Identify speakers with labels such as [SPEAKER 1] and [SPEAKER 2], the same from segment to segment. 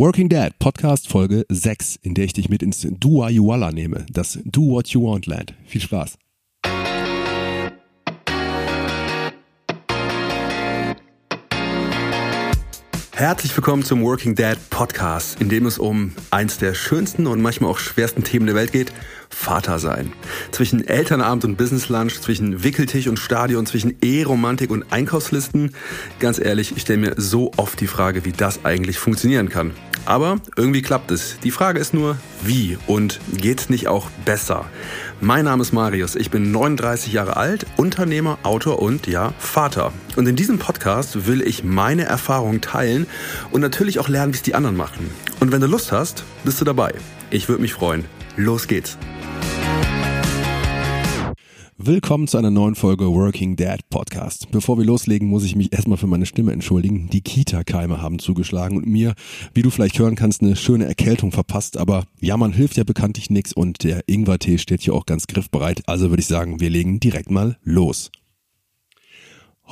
[SPEAKER 1] Working Dad Podcast Folge 6, in der ich dich mit ins Duayuala nehme, das Do What You Want Land. Viel Spaß. Herzlich willkommen zum Working Dad Podcast, in dem es um eins der schönsten und manchmal auch schwersten Themen der Welt geht, Vater sein. Zwischen Elternabend und Business Lunch, zwischen Wickeltisch und Stadion, zwischen Eheromantik und Einkaufslisten. Ganz ehrlich, ich stelle mir so oft die Frage, wie das eigentlich funktionieren kann. Aber irgendwie klappt es. Die Frage ist nur, wie und geht's nicht auch besser? Mein Name ist Marius, ich bin 39 Jahre alt, Unternehmer, Autor und ja, Vater. Und in diesem Podcast will ich meine Erfahrungen teilen und natürlich auch lernen, wie es die anderen machen. Und wenn du Lust hast, bist du dabei. Ich würde mich freuen. Los geht's. Willkommen zu einer neuen Folge Working Dad Podcast. Bevor wir loslegen, muss ich mich erstmal für meine Stimme entschuldigen. Die Kita-Keime haben zugeschlagen und mir, wie du vielleicht hören kannst, eine schöne Erkältung verpasst. Aber ja, man hilft ja bekanntlich nichts und der Ingwertee steht hier auch ganz griffbereit. Also würde ich sagen, wir legen direkt mal los.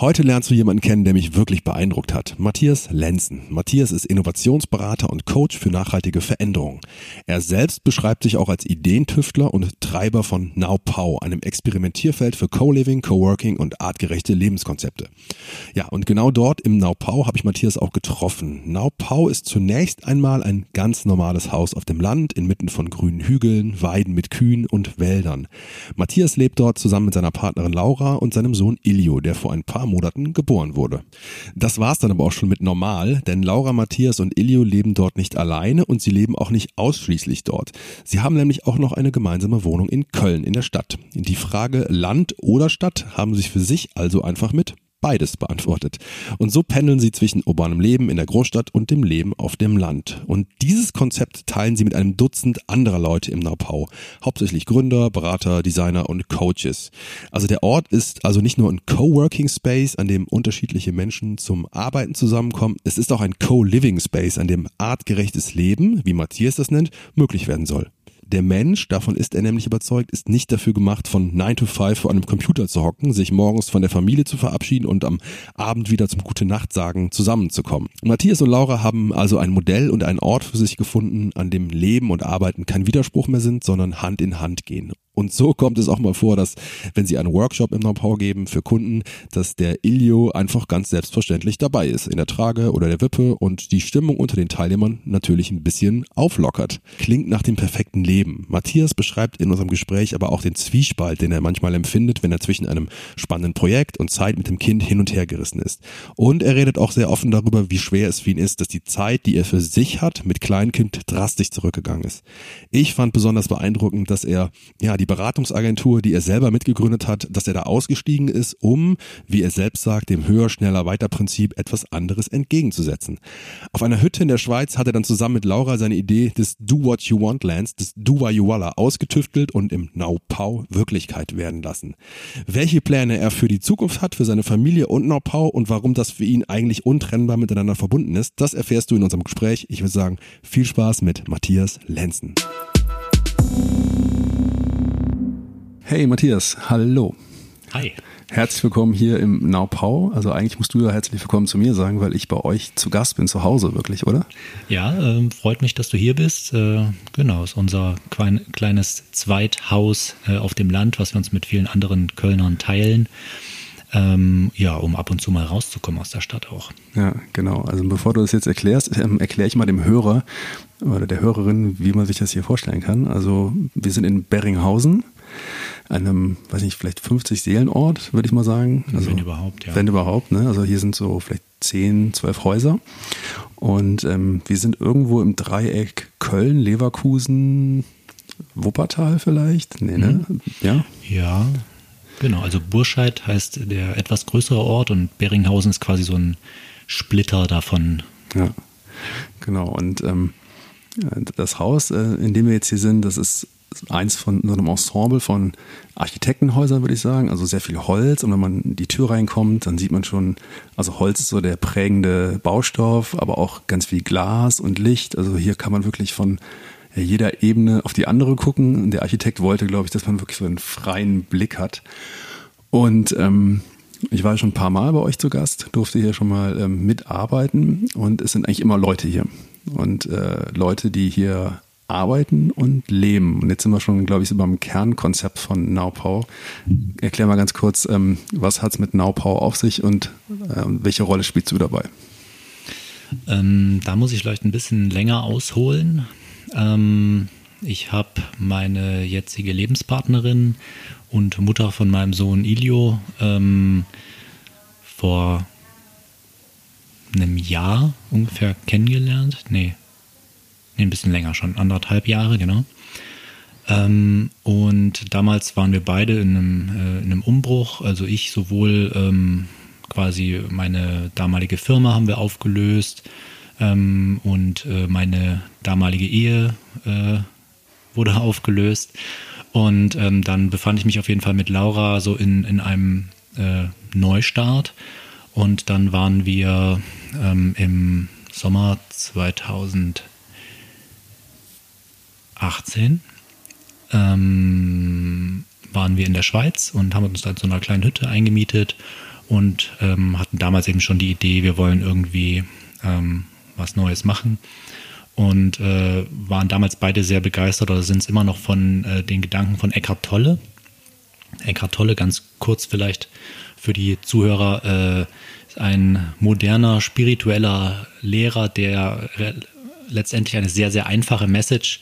[SPEAKER 1] Heute lernst du jemanden kennen, der mich wirklich beeindruckt hat. Matthias Lenzen. Matthias ist Innovationsberater und Coach für nachhaltige Veränderungen. Er selbst beschreibt sich auch als Ideentüftler und Treiber von NowPow, einem Experimentierfeld für Co-Living, Coworking und artgerechte Lebenskonzepte. Ja, und genau dort im NowPow habe ich Matthias auch getroffen. NowPow ist zunächst einmal ein ganz normales Haus auf dem Land, inmitten von grünen Hügeln, Weiden mit Kühen und Wäldern. Matthias lebt dort zusammen mit seiner Partnerin Laura und seinem Sohn Ilio, der vor ein paar Monaten geboren wurde. Das war's dann aber auch schon mit normal, denn Laura, Matthias und Ilio leben dort nicht alleine und sie leben auch nicht ausschließlich dort. Sie haben nämlich auch noch eine gemeinsame Wohnung in Köln in der Stadt. Die Frage Land oder Stadt haben sich für sich also einfach mit beides beantwortet. Und so pendeln sie zwischen urbanem Leben in der Großstadt und dem Leben auf dem Land. Und dieses Konzept teilen sie mit einem Dutzend anderer Leute im Naupau. Hauptsächlich Gründer, Berater, Designer und Coaches. Also der Ort ist also nicht nur ein Coworking Space, an dem unterschiedliche Menschen zum Arbeiten zusammenkommen. Es ist auch ein Co-Living Space, an dem artgerechtes Leben, wie Matthias das nennt, möglich werden soll. Der Mensch, davon ist er nämlich überzeugt, ist nicht dafür gemacht, von 9 to 5 vor einem Computer zu hocken, sich morgens von der Familie zu verabschieden und am Abend wieder zum Gute Nacht sagen zusammenzukommen. Matthias und Laura haben also ein Modell und einen Ort für sich gefunden, an dem Leben und Arbeiten kein Widerspruch mehr sind, sondern Hand in Hand gehen. Und so kommt es auch mal vor, dass, wenn Sie einen Workshop im Know-how geben für Kunden, dass der Ilio einfach ganz selbstverständlich dabei ist, in der Trage oder der Wippe und die Stimmung unter den Teilnehmern natürlich ein bisschen auflockert. Klingt nach dem perfekten Leben. Matthias beschreibt in unserem Gespräch aber auch den Zwiespalt, den er manchmal empfindet, wenn er zwischen einem spannenden Projekt und Zeit mit dem Kind hin und her gerissen ist. Und er redet auch sehr offen darüber, wie schwer es für ihn ist, dass die Zeit, die er für sich hat, mit Kleinkind drastisch zurückgegangen ist. Ich fand besonders beeindruckend, dass er, ja, die Beratungsagentur, die er selber mitgegründet hat, dass er da ausgestiegen ist, um, wie er selbst sagt, dem höher, schneller, weiter Prinzip etwas anderes entgegenzusetzen. Auf einer Hütte in der Schweiz hat er dann zusammen mit Laura seine Idee des Do What You Want Lands, des Do What You Walla ausgetüftelt und im Now Pau Wirklichkeit werden lassen. Welche Pläne er für die Zukunft hat, für seine Familie und Now Pau und warum das für ihn eigentlich untrennbar miteinander verbunden ist, das erfährst du in unserem Gespräch. Ich würde sagen, viel Spaß mit Matthias Lenzen. Hey Matthias, hallo.
[SPEAKER 2] Hi.
[SPEAKER 1] Herzlich willkommen hier im Naupau. Also eigentlich musst du ja herzlich willkommen zu mir sagen, weil ich bei euch zu Gast bin, zu Hause wirklich, oder?
[SPEAKER 2] Ja, äh, freut mich, dass du hier bist. Äh, genau, ist unser klein, kleines Zweithaus äh, auf dem Land, was wir uns mit vielen anderen Kölnern teilen. Ähm, ja, um ab und zu mal rauszukommen aus der Stadt auch.
[SPEAKER 1] Ja, genau. Also bevor du das jetzt erklärst, ähm, erkläre ich mal dem Hörer oder der Hörerin, wie man sich das hier vorstellen kann. Also wir sind in Berringhausen einem, weiß nicht, vielleicht 50 Seelenort, würde ich mal sagen.
[SPEAKER 2] Also, wenn überhaupt, ja.
[SPEAKER 1] Wenn überhaupt, ne? Also hier sind so vielleicht 10, 12 Häuser. Und ähm, wir sind irgendwo im Dreieck Köln, Leverkusen, Wuppertal vielleicht? Nee, ne?
[SPEAKER 2] Mhm. Ja. Ja, genau. Also Burscheid heißt der etwas größere Ort und Beringhausen ist quasi so ein Splitter davon.
[SPEAKER 1] Ja, genau. Und ähm, das Haus, äh, in dem wir jetzt hier sind, das ist eins von so einem Ensemble von Architektenhäusern, würde ich sagen. Also sehr viel Holz. Und wenn man in die Tür reinkommt, dann sieht man schon, also Holz ist so der prägende Baustoff, aber auch ganz viel Glas und Licht. Also hier kann man wirklich von jeder Ebene auf die andere gucken. Und der Architekt wollte, glaube ich, dass man wirklich so einen freien Blick hat. Und ähm, ich war schon ein paar Mal bei euch zu Gast, durfte hier schon mal ähm, mitarbeiten und es sind eigentlich immer Leute hier. und äh, Leute, die hier arbeiten und leben. Und jetzt sind wir schon, glaube ich, so beim Kernkonzept von Naupau. Erklär mal ganz kurz, ähm, was hat es mit Naupau auf sich und äh, welche Rolle spielst du dabei?
[SPEAKER 2] Ähm, da muss ich vielleicht ein bisschen länger ausholen. Ähm, ich habe meine jetzige Lebenspartnerin und Mutter von meinem Sohn Ilio ähm, vor einem Jahr ungefähr kennengelernt. Nee, nee, ein bisschen länger schon, anderthalb Jahre, genau. Ähm, und damals waren wir beide in einem, äh, in einem Umbruch. Also ich sowohl ähm, quasi meine damalige Firma haben wir aufgelöst ähm, und äh, meine damalige Ehe äh, wurde aufgelöst. Und ähm, dann befand ich mich auf jeden Fall mit Laura so in, in einem äh, Neustart. Und dann waren wir ähm, im Sommer 2018 ähm, waren wir in der Schweiz und haben uns da in so einer kleinen Hütte eingemietet und ähm, hatten damals eben schon die Idee, wir wollen irgendwie ähm, was Neues machen und äh, waren damals beide sehr begeistert oder sind es immer noch von äh, den Gedanken von Eckhart Tolle. Eckhart Tolle, ganz kurz vielleicht für die Zuhörer, äh, ist ein moderner, spiritueller Lehrer, der letztendlich eine sehr, sehr einfache Message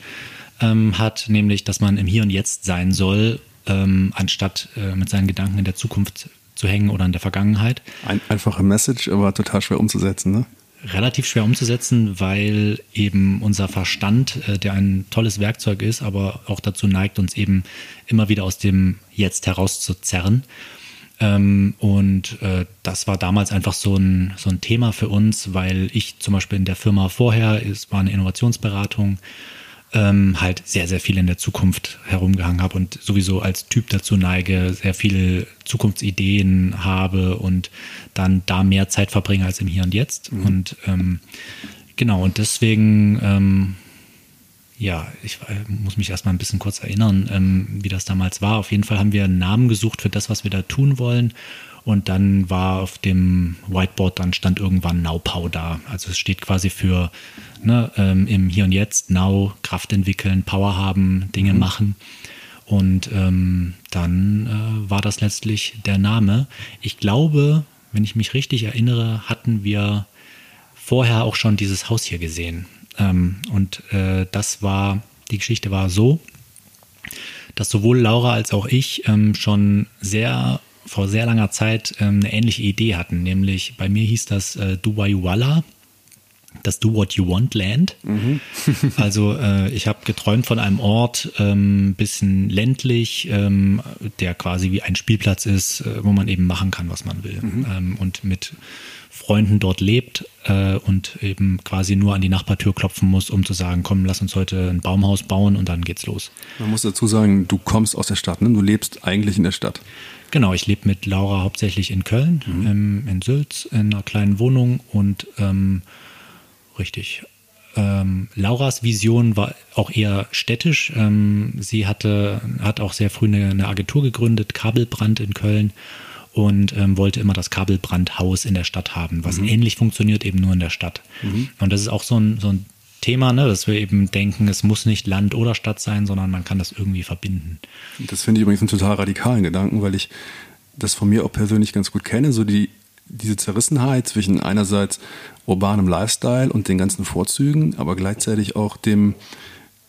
[SPEAKER 2] ähm, hat, nämlich, dass man im Hier und Jetzt sein soll, ähm, anstatt äh, mit seinen Gedanken in der Zukunft zu hängen oder in der Vergangenheit.
[SPEAKER 1] Ein, einfache Message, aber total schwer umzusetzen, ne?
[SPEAKER 2] Relativ schwer umzusetzen, weil eben unser Verstand, äh, der ein tolles Werkzeug ist, aber auch dazu neigt, uns eben immer wieder aus dem Jetzt herauszuzerren. Ähm, und äh, das war damals einfach so ein, so ein Thema für uns, weil ich zum Beispiel in der Firma vorher, es war eine Innovationsberatung, ähm, halt sehr, sehr viel in der Zukunft herumgehangen habe und sowieso als Typ dazu neige, sehr viele Zukunftsideen habe und dann da mehr Zeit verbringe als im Hier und Jetzt. Mhm. Und ähm, genau, und deswegen, ähm, ja, ich äh, muss mich erstmal ein bisschen kurz erinnern, ähm, wie das damals war. Auf jeden Fall haben wir einen Namen gesucht für das, was wir da tun wollen. Und dann war auf dem Whiteboard, dann stand irgendwann Naupau da. Also es steht quasi für ne, ähm, im Hier und Jetzt, Now, Kraft entwickeln, Power haben, Dinge mhm. machen. Und ähm, dann äh, war das letztlich der Name. Ich glaube, wenn ich mich richtig erinnere, hatten wir vorher auch schon dieses Haus hier gesehen. Ähm, und äh, das war, die Geschichte war so, dass sowohl Laura als auch ich ähm, schon sehr vor sehr langer Zeit ähm, eine ähnliche Idee hatten. Nämlich bei mir hieß das äh, Duwayuwala, das Do What You Want Land. Mhm. also äh, ich habe geträumt von einem Ort, ähm, bisschen ländlich, ähm, der quasi wie ein Spielplatz ist, äh, wo man eben machen kann, was man will. Mhm. Ähm, und mit Freunden dort lebt äh, und eben quasi nur an die Nachbartür klopfen muss, um zu sagen, komm, lass uns heute ein Baumhaus bauen und dann geht's los.
[SPEAKER 1] Man muss dazu sagen, du kommst aus der Stadt, ne? du lebst eigentlich in der Stadt.
[SPEAKER 2] Genau, ich lebe mit Laura hauptsächlich in Köln, mhm. ähm, in Sülz, in einer kleinen Wohnung und ähm, richtig. Ähm, Lauras Vision war auch eher städtisch. Ähm, sie hatte, hat auch sehr früh eine, eine Agentur gegründet, Kabelbrand in Köln und ähm, wollte immer das Kabelbrandhaus in der Stadt haben, was mhm. ähnlich funktioniert, eben nur in der Stadt. Mhm. Und das ist auch so ein, so ein Thema, ne, dass wir eben denken, es muss nicht Land oder Stadt sein, sondern man kann das irgendwie verbinden.
[SPEAKER 1] Das finde ich übrigens einen total radikalen Gedanken, weil ich das von mir auch persönlich ganz gut kenne, so die diese Zerrissenheit zwischen einerseits urbanem Lifestyle und den ganzen Vorzügen, aber gleichzeitig auch dem,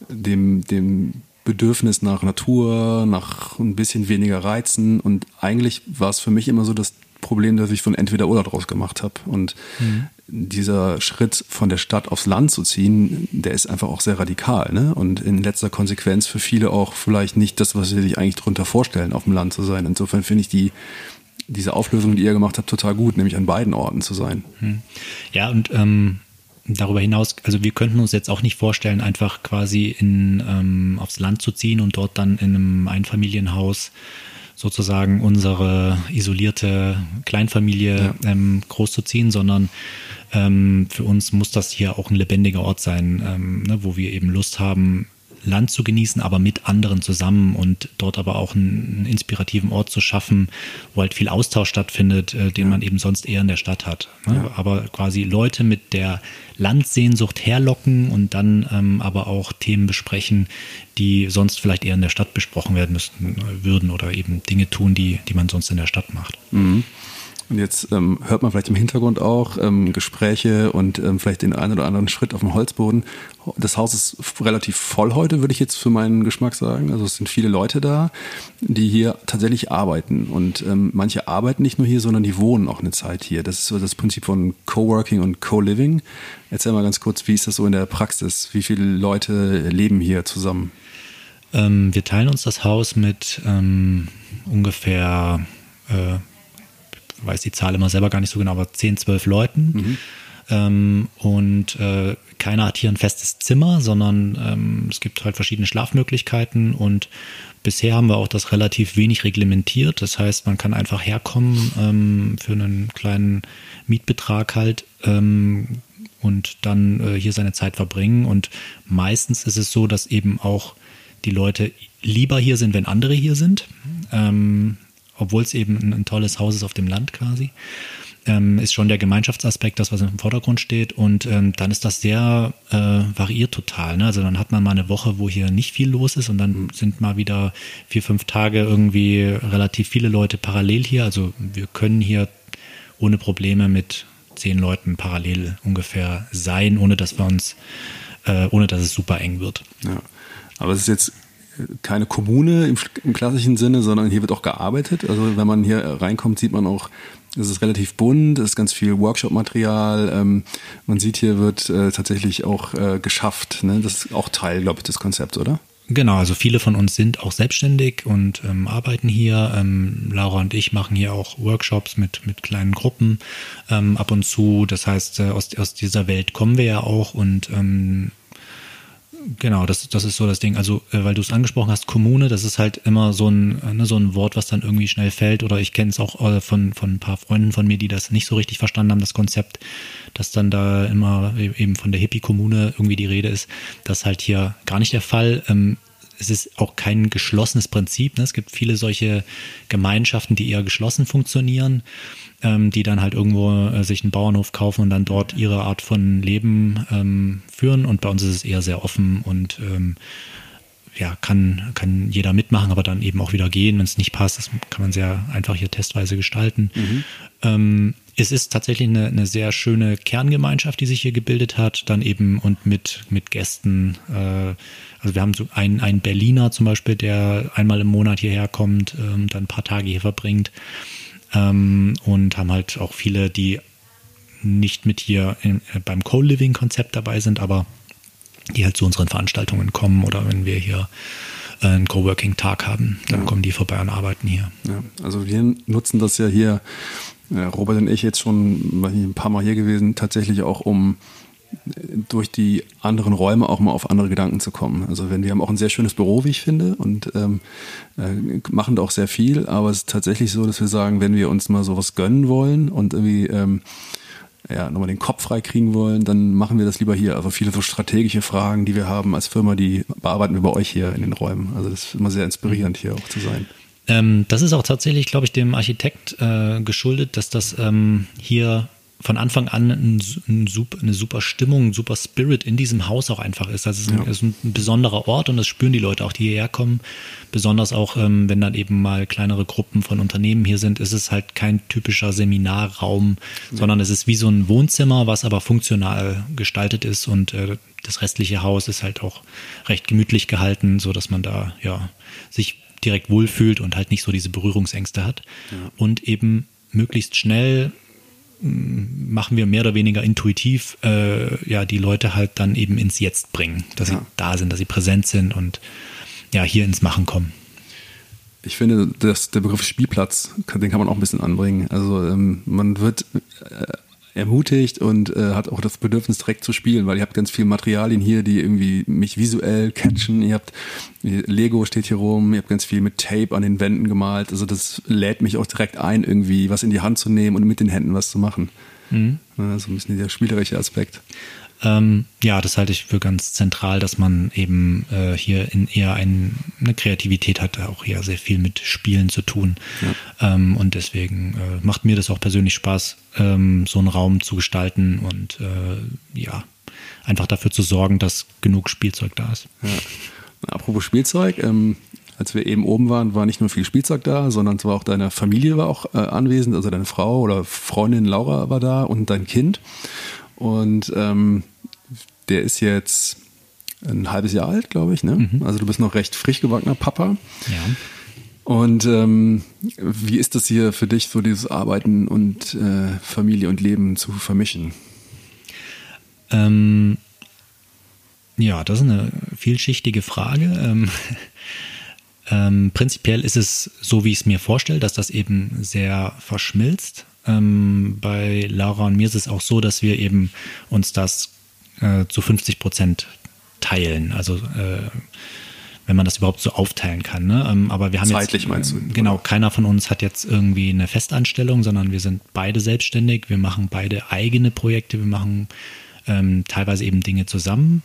[SPEAKER 1] dem, dem Bedürfnis nach Natur, nach ein bisschen weniger Reizen. Und eigentlich war es für mich immer so das Problem, dass ich von entweder oder draus gemacht habe. Und mhm dieser Schritt von der Stadt aufs Land zu ziehen, der ist einfach auch sehr radikal. Ne? Und in letzter Konsequenz für viele auch vielleicht nicht das, was sie sich eigentlich darunter vorstellen, auf dem Land zu sein. Insofern finde ich die, diese Auflösung, die ihr gemacht habt, total gut, nämlich an beiden Orten zu sein. Hm.
[SPEAKER 2] Ja, und ähm, darüber hinaus, also wir könnten uns jetzt auch nicht vorstellen, einfach quasi in, ähm, aufs Land zu ziehen und dort dann in einem Einfamilienhaus sozusagen unsere isolierte Kleinfamilie ja. ähm, großzuziehen, sondern ähm, für uns muss das hier auch ein lebendiger Ort sein, ähm, ne, wo wir eben Lust haben, Land zu genießen, aber mit anderen zusammen und dort aber auch einen, einen inspirativen Ort zu schaffen, wo halt viel Austausch stattfindet, äh, den ja. man eben sonst eher in der Stadt hat. Ne? Ja. Aber quasi Leute mit der Landsehnsucht herlocken und dann ähm, aber auch Themen besprechen, die sonst vielleicht eher in der Stadt besprochen werden müssten, würden oder eben Dinge tun, die, die man sonst in der Stadt macht.
[SPEAKER 1] Mhm. Und jetzt ähm, hört man vielleicht im Hintergrund auch ähm, Gespräche und ähm, vielleicht den einen oder anderen Schritt auf dem Holzboden. Das Haus ist relativ voll heute, würde ich jetzt für meinen Geschmack sagen. Also es sind viele Leute da, die hier tatsächlich arbeiten. Und ähm, manche arbeiten nicht nur hier, sondern die wohnen auch eine Zeit hier. Das ist so das Prinzip von Coworking und Co-Living. Erzähl mal ganz kurz, wie ist das so in der Praxis? Wie viele Leute leben hier zusammen?
[SPEAKER 2] Ähm, wir teilen uns das Haus mit ähm, ungefähr äh, weiß die Zahl immer selber gar nicht so genau, aber 10, 12 Leuten. Mhm. Ähm, und äh, keiner hat hier ein festes Zimmer, sondern ähm, es gibt halt verschiedene Schlafmöglichkeiten und bisher haben wir auch das relativ wenig reglementiert. Das heißt, man kann einfach herkommen ähm, für einen kleinen Mietbetrag halt ähm, und dann äh, hier seine Zeit verbringen. Und meistens ist es so, dass eben auch die Leute lieber hier sind, wenn andere hier sind. Ähm, obwohl es eben ein, ein, tolles Haus ist auf dem Land quasi, ähm, ist schon der Gemeinschaftsaspekt das, was im Vordergrund steht. Und ähm, dann ist das sehr äh, variiert total. Ne? Also dann hat man mal eine Woche, wo hier nicht viel los ist und dann mhm. sind mal wieder vier, fünf Tage irgendwie relativ viele Leute parallel hier. Also wir können hier ohne Probleme mit zehn Leuten parallel ungefähr sein, ohne dass wir uns, äh, ohne dass es super eng wird.
[SPEAKER 1] Ja. Aber es ist jetzt keine Kommune im, im, klassischen Sinne, sondern hier wird auch gearbeitet. Also wenn man hier reinkommt, sieht man auch, es ist relativ bunt, es ist ganz viel Workshop-Material. Ähm, man sieht, hier wird äh, tatsächlich auch äh, geschafft. Ne? Das ist auch Teil, glaube ich, des Konzepts, oder?
[SPEAKER 2] Genau, also viele von uns sind auch selbstständig und ähm, arbeiten hier. Ähm, Laura und ich machen hier auch Workshops mit, mit kleinen Gruppen ähm, ab und zu. Das heißt, äh, aus, aus dieser Welt kommen wir ja auch und ähm, Genau, das, das ist so das Ding. Also, äh, weil du es angesprochen hast, Kommune, das ist halt immer so ein, ne, so ein Wort, was dann irgendwie schnell fällt. Oder ich kenne es auch äh, von, von ein paar Freunden von mir, die das nicht so richtig verstanden haben, das Konzept, dass dann da immer e-, eben von der Hippie-Kommune irgendwie die Rede ist. Das ist halt hier gar nicht der Fall. Ähm, es ist auch kein geschlossenes Prinzip. Ne? Es gibt viele solche Gemeinschaften, die eher geschlossen funktionieren ähm, die dann halt irgendwo äh, sich einen Bauernhof kaufen und dann dort ihre Art von Leben ähm, führen. Und bei uns ist es eher sehr offen und ähm, ja, kann, kann jeder mitmachen, aber dann eben auch wieder gehen, wenn es nicht passt. Das kann man sehr einfach hier testweise gestalten. Mhm. Es ist tatsächlich eine, eine sehr schöne Kerngemeinschaft, die sich hier gebildet hat, dann eben und mit, mit Gästen. Äh, also wir haben so einen, einen Berliner zum Beispiel, der einmal im Monat hierher kommt, ähm, dann ein paar Tage hier verbringt ähm, und haben halt auch viele, die nicht mit hier in, äh, beim Co-Living-Konzept dabei sind, aber die halt zu unseren Veranstaltungen kommen oder wenn wir hier äh, einen Coworking-Tag haben, dann ja. kommen die vorbei und arbeiten hier.
[SPEAKER 1] Ja, also wir nutzen das ja hier, äh, Robert und ich jetzt schon ein paar Mal hier gewesen, tatsächlich auch um durch die anderen Räume auch mal auf andere Gedanken zu kommen. Also wenn wir haben auch ein sehr schönes Büro, wie ich finde, und ähm, äh, machen da auch sehr viel, aber es ist tatsächlich so, dass wir sagen, wenn wir uns mal sowas gönnen wollen und irgendwie ähm, ja, nochmal den Kopf frei kriegen wollen, dann machen wir das lieber hier. Also viele so strategische Fragen, die wir haben als Firma, die bearbeiten wir bei euch hier in den Räumen. Also das ist immer sehr inspirierend, hier auch zu sein.
[SPEAKER 2] Ähm, das ist auch tatsächlich, glaube ich, dem Architekt äh, geschuldet, dass das ähm, hier von Anfang an ein, ein super, eine super Stimmung, ein super Spirit in diesem Haus auch einfach ist. Es ist, ein, ja. ist ein besonderer Ort und das spüren die Leute auch, die hierher kommen. Besonders auch, ähm, wenn dann eben mal kleinere Gruppen von Unternehmen hier sind, ist es halt kein typischer Seminarraum, ja. sondern es ist wie so ein Wohnzimmer, was aber funktional gestaltet ist und äh, das restliche Haus ist halt auch recht gemütlich gehalten, so dass man da ja sich direkt wohlfühlt und halt nicht so diese Berührungsängste hat ja. und eben möglichst schnell machen wir mehr oder weniger intuitiv äh, ja die Leute halt dann eben ins Jetzt bringen, dass ja. sie da sind, dass sie präsent sind und ja hier ins Machen kommen.
[SPEAKER 1] Ich finde, dass der Begriff Spielplatz, den kann man auch ein bisschen anbringen. Also ähm, man wird äh, ermutigt und äh, hat auch das Bedürfnis direkt zu spielen, weil ihr habt ganz viele Materialien hier, die irgendwie mich visuell catchen. Ihr habt Lego steht hier rum, ihr habt ganz viel mit Tape an den Wänden gemalt. Also das lädt mich auch direkt ein, irgendwie was in die Hand zu nehmen und mit den Händen was zu machen. Mhm. Ja, so ein bisschen der spielerische Aspekt.
[SPEAKER 2] Ähm, ja, das halte ich für ganz zentral, dass man eben äh, hier in eher ein, eine Kreativität hat, auch hier sehr viel mit Spielen zu tun. Ja. Ähm, und deswegen äh, macht mir das auch persönlich Spaß, ähm, so einen Raum zu gestalten und äh, ja, einfach dafür zu sorgen, dass genug Spielzeug da ist. Ja.
[SPEAKER 1] Apropos Spielzeug, ähm, als wir eben oben waren, war nicht nur viel Spielzeug da, sondern es war auch deine Familie war auch äh, anwesend, also deine Frau oder Freundin Laura war da und dein Kind. Und ähm, der ist jetzt ein halbes Jahr alt, glaube ich. Ne? Mhm. Also du bist noch recht frisch gebackener Papa.
[SPEAKER 2] Ja.
[SPEAKER 1] Und ähm, wie ist das hier für dich, so dieses Arbeiten und äh, Familie und Leben zu vermischen?
[SPEAKER 2] Ähm, ja, das ist eine vielschichtige Frage. Ähm, ähm, prinzipiell ist es so, wie ich es mir vorstelle, dass das eben sehr verschmilzt. Ähm, bei Laura und mir ist es auch so, dass wir eben uns das äh, zu 50 Prozent teilen. Also äh, wenn man das überhaupt so aufteilen kann. Ne? Ähm, aber wir haben
[SPEAKER 1] Zeitlich
[SPEAKER 2] jetzt,
[SPEAKER 1] meinst du?
[SPEAKER 2] Genau, oder? keiner von uns hat jetzt irgendwie eine Festanstellung, sondern wir sind beide selbstständig. Wir machen beide eigene Projekte. Wir machen ähm, teilweise eben Dinge zusammen.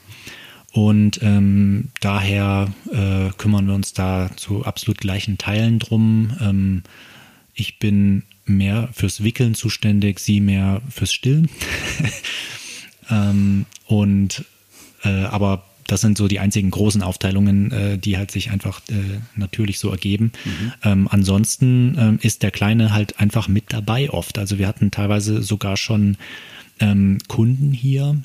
[SPEAKER 2] Und ähm, daher äh, kümmern wir uns da zu absolut gleichen Teilen drum. Ähm, ich bin mehr fürs Wickeln zuständig, sie mehr fürs Stillen. ähm, und äh, aber das sind so die einzigen großen Aufteilungen, äh, die halt sich einfach äh, natürlich so ergeben. Mhm. Ähm, ansonsten ähm, ist der Kleine halt einfach mit dabei oft. Also wir hatten teilweise sogar schon ähm, Kunden hier,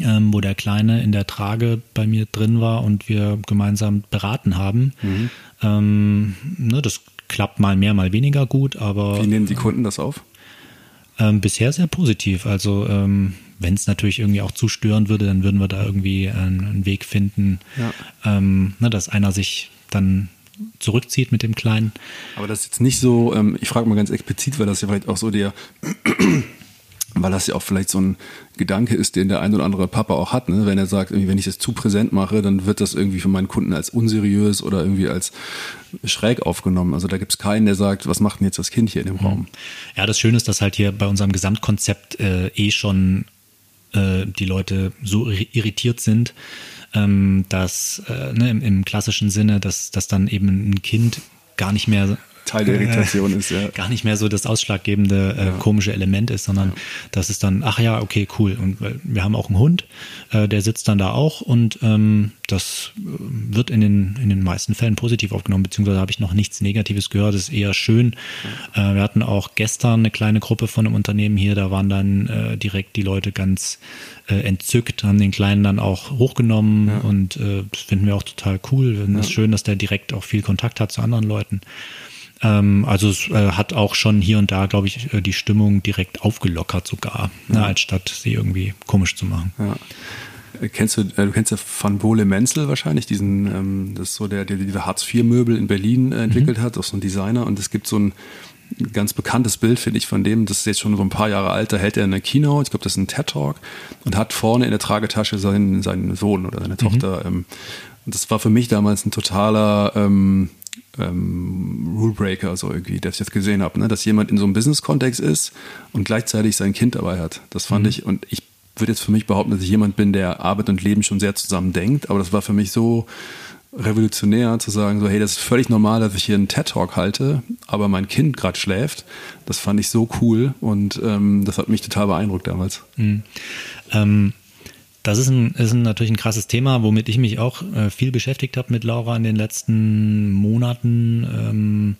[SPEAKER 2] ähm, wo der Kleine in der Trage bei mir drin war und wir gemeinsam beraten haben. Mhm. Ähm, ne, das klappt mal mehr, mal weniger gut, aber.
[SPEAKER 1] Wie nehmen die Kunden das auf?
[SPEAKER 2] Ähm, bisher sehr positiv. Also ähm, wenn es natürlich irgendwie auch zu stören würde, dann würden wir da irgendwie einen, einen Weg finden, ja. ähm, ne, dass einer sich dann zurückzieht mit dem Kleinen.
[SPEAKER 1] Aber das ist jetzt nicht so, ähm, ich frage mal ganz explizit, weil das ja vielleicht auch so der weil das ja auch vielleicht so ein Gedanke ist, den der ein oder andere Papa auch hat, ne? wenn er sagt, wenn ich das zu präsent mache, dann wird das irgendwie für meinen Kunden als unseriös oder irgendwie als schräg aufgenommen. Also da gibt es keinen, der sagt, was macht denn jetzt das Kind hier in dem Raum?
[SPEAKER 2] Ja, das Schöne ist, dass halt hier bei unserem Gesamtkonzept äh, eh schon äh, die Leute so irritiert sind, ähm, dass äh, ne, im, im, klassischen Sinne, dass, dass dann eben ein Kind gar nicht mehr
[SPEAKER 1] Teil der Irritation ist, ja.
[SPEAKER 2] Gar nicht mehr so das ausschlaggebende äh, ja. komische Element ist, sondern ja. das ist dann, ach ja, okay, cool. Und wir haben auch einen Hund, äh, der sitzt dann da auch und ähm, das äh, wird in den, in den meisten Fällen positiv aufgenommen, beziehungsweise habe ich noch nichts Negatives gehört, das ist eher schön. Äh, wir hatten auch gestern eine kleine Gruppe von einem Unternehmen hier, da waren dann äh, direkt die Leute ganz äh, entzückt, haben den Kleinen dann auch hochgenommen ja. und äh, das finden wir auch total cool. Wir finden es schön, dass der direkt auch viel Kontakt hat zu anderen Leuten. Ähm, also es äh, hat auch schon hier und da, glaube ich, äh, die Stimmung direkt aufgelockert sogar, ne, ja. ne, als statt sie irgendwie komisch zu machen.
[SPEAKER 1] Ja. Äh, kennst du, du kennst ja Van Bole Menzel wahrscheinlich, diesen, ähm, das ist so der, der diese Hartz-IV-Möbel in Berlin äh, entwickelt mhm. hat, auch so ein Designer. Und es gibt so ein ganz bekanntes Bild, finde ich, von dem, das ist jetzt schon so ein paar Jahre alt, da hält er eine Keynote, ich glaube, das ist ein TED-Talk, und hat vorne in der Tragetasche seinen, seinen Sohn oder seine mhm. Tochter. Ähm, und das war für mich damals ein totaler ähm, ähm, Rulebreaker, so irgendwie, das ich jetzt gesehen habe, ne? dass jemand in so einem Business-Kontext ist und gleichzeitig sein Kind dabei hat. Das fand mhm. ich, und ich würde jetzt für mich behaupten, dass ich jemand bin, der Arbeit und Leben schon sehr zusammen denkt, aber das war für mich so revolutionär zu sagen, so hey, das ist völlig normal, dass ich hier einen TED-Talk halte, aber mein Kind gerade schläft. Das fand ich so cool und ähm, das hat mich total beeindruckt damals.
[SPEAKER 2] Mhm. Ähm das ist, ein, ist ein, natürlich ein krasses Thema, womit ich mich auch äh, viel beschäftigt habe mit Laura in den letzten Monaten. Ähm,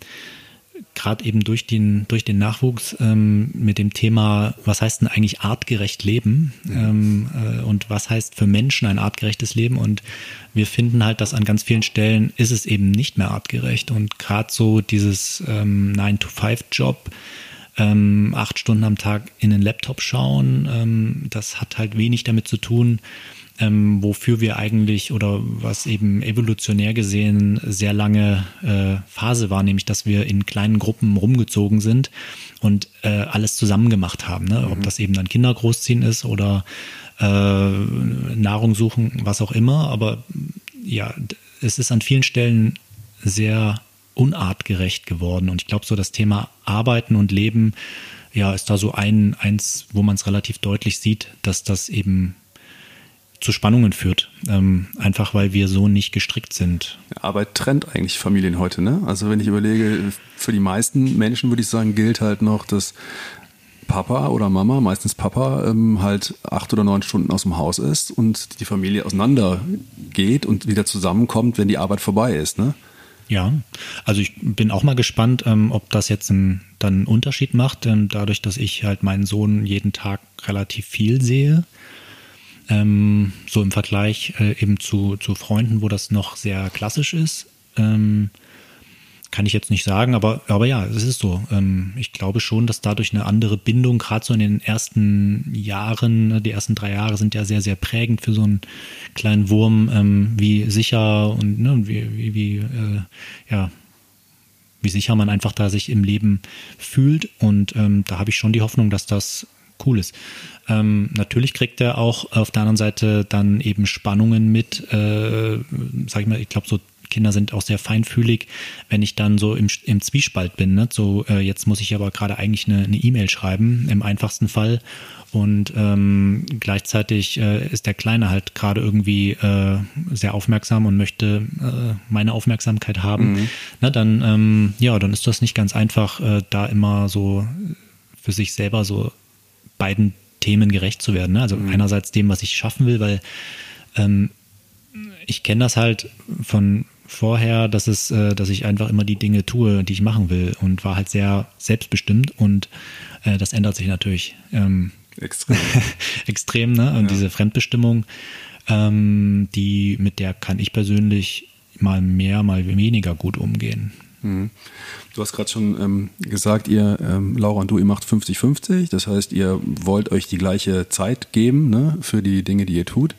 [SPEAKER 2] Gerade eben durch den, durch den Nachwuchs ähm, mit dem Thema, was heißt denn eigentlich artgerecht Leben ähm, äh, und was heißt für Menschen ein artgerechtes Leben. Und wir finden halt, dass an ganz vielen Stellen ist es eben nicht mehr artgerecht. Und gerade so dieses ähm, 9-to-5-Job, ähm, acht Stunden am Tag in den Laptop schauen. Ähm, das hat halt wenig damit zu tun, ähm, wofür wir eigentlich oder was eben evolutionär gesehen sehr lange äh, Phase war, nämlich dass wir in kleinen Gruppen rumgezogen sind und äh, alles zusammen gemacht haben. Ne? Mhm. Ob das eben dann Kinder großziehen ist oder äh, Nahrung suchen, was auch immer. Aber ja, es ist an vielen Stellen sehr unartgerecht geworden. Und ich glaube, so das Thema Arbeiten und Leben ja, ist da so ein, eins, wo man es relativ deutlich sieht, dass das eben zu Spannungen führt. Ähm, einfach weil wir so nicht gestrickt sind.
[SPEAKER 1] Arbeit trennt eigentlich Familien heute, ne? Also wenn ich überlege, für die meisten Menschen würde ich sagen, gilt halt noch, dass Papa oder Mama, meistens Papa, ähm, halt acht oder neun Stunden aus dem Haus ist und die Familie auseinander geht und wieder zusammenkommt, wenn die Arbeit vorbei ist, ne?
[SPEAKER 2] Ja, also ich bin auch mal gespannt, ähm, ob das jetzt ein, dann einen Unterschied macht, ähm, dadurch, dass ich halt meinen Sohn jeden Tag relativ viel sehe. Ähm, so im Vergleich äh, eben zu, zu Freunden, wo das noch sehr klassisch ist. Kann ich jetzt nicht sagen, aber, aber ja, es ist so. Ähm, ich glaube schon, dass dadurch eine andere Bindung, gerade so in den ersten Jahren, ne, die ersten drei Jahre sind ja sehr, sehr prägend für so einen kleinen Wurm, ähm, wie sicher und ne, wie, wie, wie äh, ja, wie sicher man einfach da sich im Leben fühlt. Und ähm, da habe ich schon die Hoffnung, dass das cool ist. Ähm, natürlich kriegt er auch auf der anderen Seite dann eben Spannungen mit, äh, sag ich mal, ich glaube so Kinder sind auch sehr feinfühlig, wenn ich dann so im, im Zwiespalt bin. Ne? So, äh, jetzt muss ich aber gerade eigentlich eine E-Mail e schreiben, im einfachsten Fall. Und ähm, gleichzeitig äh, ist der Kleine halt gerade irgendwie äh, sehr aufmerksam und möchte äh, meine Aufmerksamkeit haben. Mhm. Na, dann, ähm, ja, dann ist das nicht ganz einfach, äh, da immer so für sich selber so beiden Themen gerecht zu werden. Ne? Also mhm. einerseits dem, was ich schaffen will, weil ähm, ich kenne das halt von, vorher, dass es, äh, dass ich einfach immer die Dinge tue, die ich machen will und war halt sehr selbstbestimmt und äh, das ändert sich natürlich ähm, extrem. extrem, ne? Und ja. diese Fremdbestimmung, ähm, die mit der kann ich persönlich mal mehr, mal weniger gut umgehen.
[SPEAKER 1] Mhm. Du hast gerade schon ähm, gesagt, ihr, ähm, Laura und du, ihr macht 50-50. Das heißt, ihr wollt euch die gleiche Zeit geben ne, für die Dinge, die ihr tut.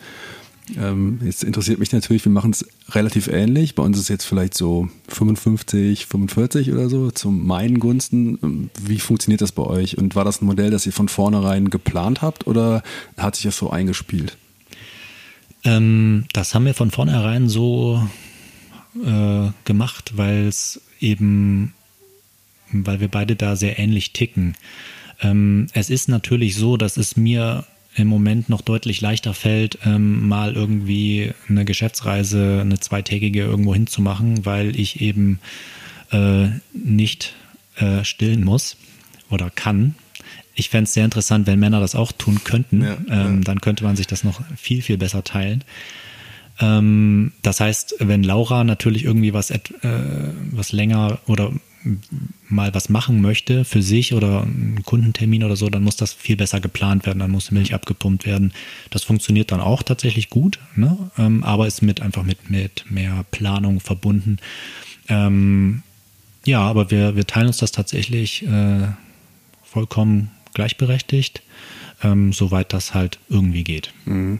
[SPEAKER 1] Ähm, jetzt interessiert mich natürlich, wir machen es relativ ähnlich. Bei uns ist jetzt vielleicht so 55, 45 oder so zu meinen Gunsten. Wie funktioniert das bei euch? Und war das ein Modell, das ihr von vornherein geplant habt oder hat sich das so eingespielt?
[SPEAKER 2] Ähm, das haben wir von vornherein so äh, gemacht, weil es eben, weil wir beide da sehr ähnlich ticken. Ähm, es ist natürlich so, dass es mir im Moment noch deutlich leichter fällt, ähm, mal irgendwie eine Geschäftsreise, eine zweitägige irgendwo hinzumachen, weil ich eben äh, nicht äh, stillen muss oder kann. Ich fände es sehr interessant, wenn Männer das auch tun könnten. Ja, ähm, ja. Dann könnte man sich das noch viel, viel besser teilen. Ähm, das heißt, wenn Laura natürlich irgendwie was, äh, was länger oder mal was machen möchte für sich oder einen Kundentermin oder so, dann muss das viel besser geplant werden, dann muss Milch abgepumpt werden. Das funktioniert dann auch tatsächlich gut, ne? ähm, aber ist mit einfach mit, mit mehr Planung verbunden. Ähm, ja, aber wir, wir teilen uns das tatsächlich äh, vollkommen gleichberechtigt, ähm, soweit das halt irgendwie geht.
[SPEAKER 1] Mhm.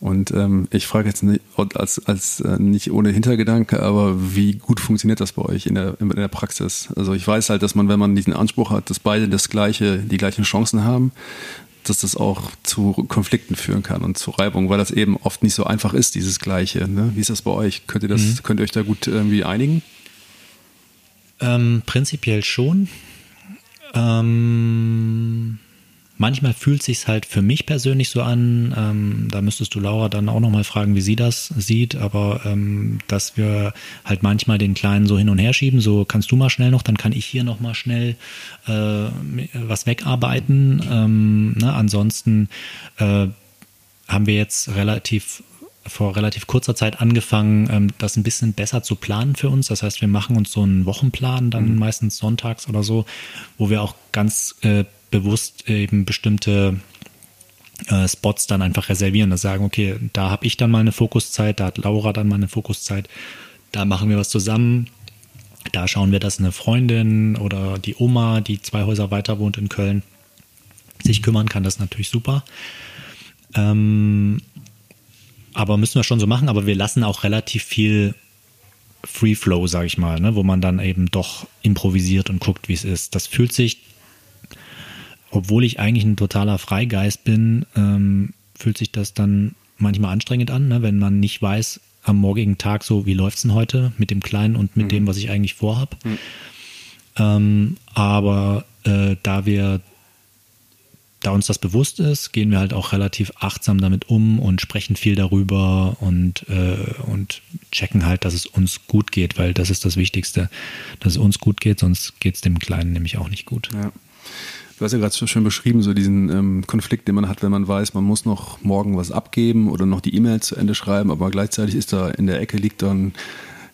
[SPEAKER 1] Und ähm, ich frage jetzt nicht, als, als äh, nicht ohne Hintergedanke, aber wie gut funktioniert das bei euch in der, in der Praxis? Also ich weiß halt, dass man, wenn man diesen Anspruch hat, dass beide das gleiche, die gleichen Chancen haben, dass das auch zu Konflikten führen kann und zu Reibung, weil das eben oft nicht so einfach ist, dieses Gleiche. Ne? Wie ist das bei euch? Könnt ihr das, mhm. könnt ihr euch da gut irgendwie einigen?
[SPEAKER 2] Ähm, prinzipiell schon. Ähm Manchmal fühlt sich halt für mich persönlich so an, ähm, da müsstest du Laura dann auch nochmal fragen, wie sie das sieht, aber ähm, dass wir halt manchmal den Kleinen so hin und her schieben, so kannst du mal schnell noch, dann kann ich hier nochmal schnell äh, was wegarbeiten. Ähm, ne? Ansonsten äh, haben wir jetzt relativ vor relativ kurzer Zeit angefangen, ähm, das ein bisschen besser zu planen für uns. Das heißt, wir machen uns so einen Wochenplan, dann mhm. meistens sonntags oder so, wo wir auch ganz äh, bewusst eben bestimmte äh, Spots dann einfach reservieren. Das sagen, okay, da habe ich dann mal eine Fokuszeit, da hat Laura dann mal eine Fokuszeit, da machen wir was zusammen. Da schauen wir, dass eine Freundin oder die Oma, die zwei Häuser weiter wohnt in Köln, sich kümmern kann. Das ist natürlich super. Ähm, aber müssen wir schon so machen, aber wir lassen auch relativ viel Free Flow, sage ich mal, ne, wo man dann eben doch improvisiert und guckt, wie es ist. Das fühlt sich obwohl ich eigentlich ein totaler Freigeist bin, ähm, fühlt sich das dann manchmal anstrengend an, ne? wenn man nicht weiß am morgigen Tag so, wie läuft es denn heute mit dem Kleinen und mit mhm. dem, was ich eigentlich vorhab. Mhm. Ähm, aber äh, da wir da uns das bewusst ist, gehen wir halt auch relativ achtsam damit um und sprechen viel darüber und, äh, und checken halt, dass es uns gut geht, weil das ist das Wichtigste, dass es uns gut geht, sonst geht es dem Kleinen nämlich auch nicht gut.
[SPEAKER 1] Ja. Du hast ja gerade schon beschrieben, so diesen ähm, Konflikt, den man hat, wenn man weiß, man muss noch morgen was abgeben oder noch die E-Mail zu Ende schreiben, aber gleichzeitig ist da in der Ecke liegt dann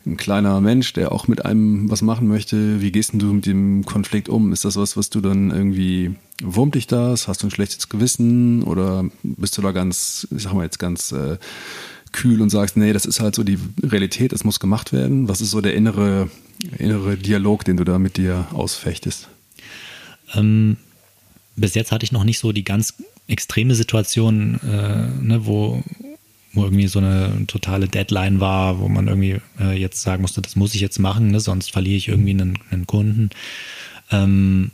[SPEAKER 1] ein kleiner Mensch, der auch mit einem was machen möchte. Wie gehst du mit dem Konflikt um? Ist das was, was du dann irgendwie, wurmt dich das? Hast du ein schlechtes Gewissen? Oder bist du da ganz, ich sag mal jetzt ganz äh, kühl und sagst, nee, das ist halt so die Realität, das muss gemacht werden? Was ist so der innere, innere Dialog, den du da mit dir ausfechtest?
[SPEAKER 2] Ähm, bis jetzt hatte ich noch nicht so die ganz extreme Situation, äh, ne, wo, wo irgendwie so eine totale Deadline war, wo man irgendwie äh, jetzt sagen musste, das muss ich jetzt machen, ne, sonst verliere ich irgendwie einen, einen Kunden. Ähm,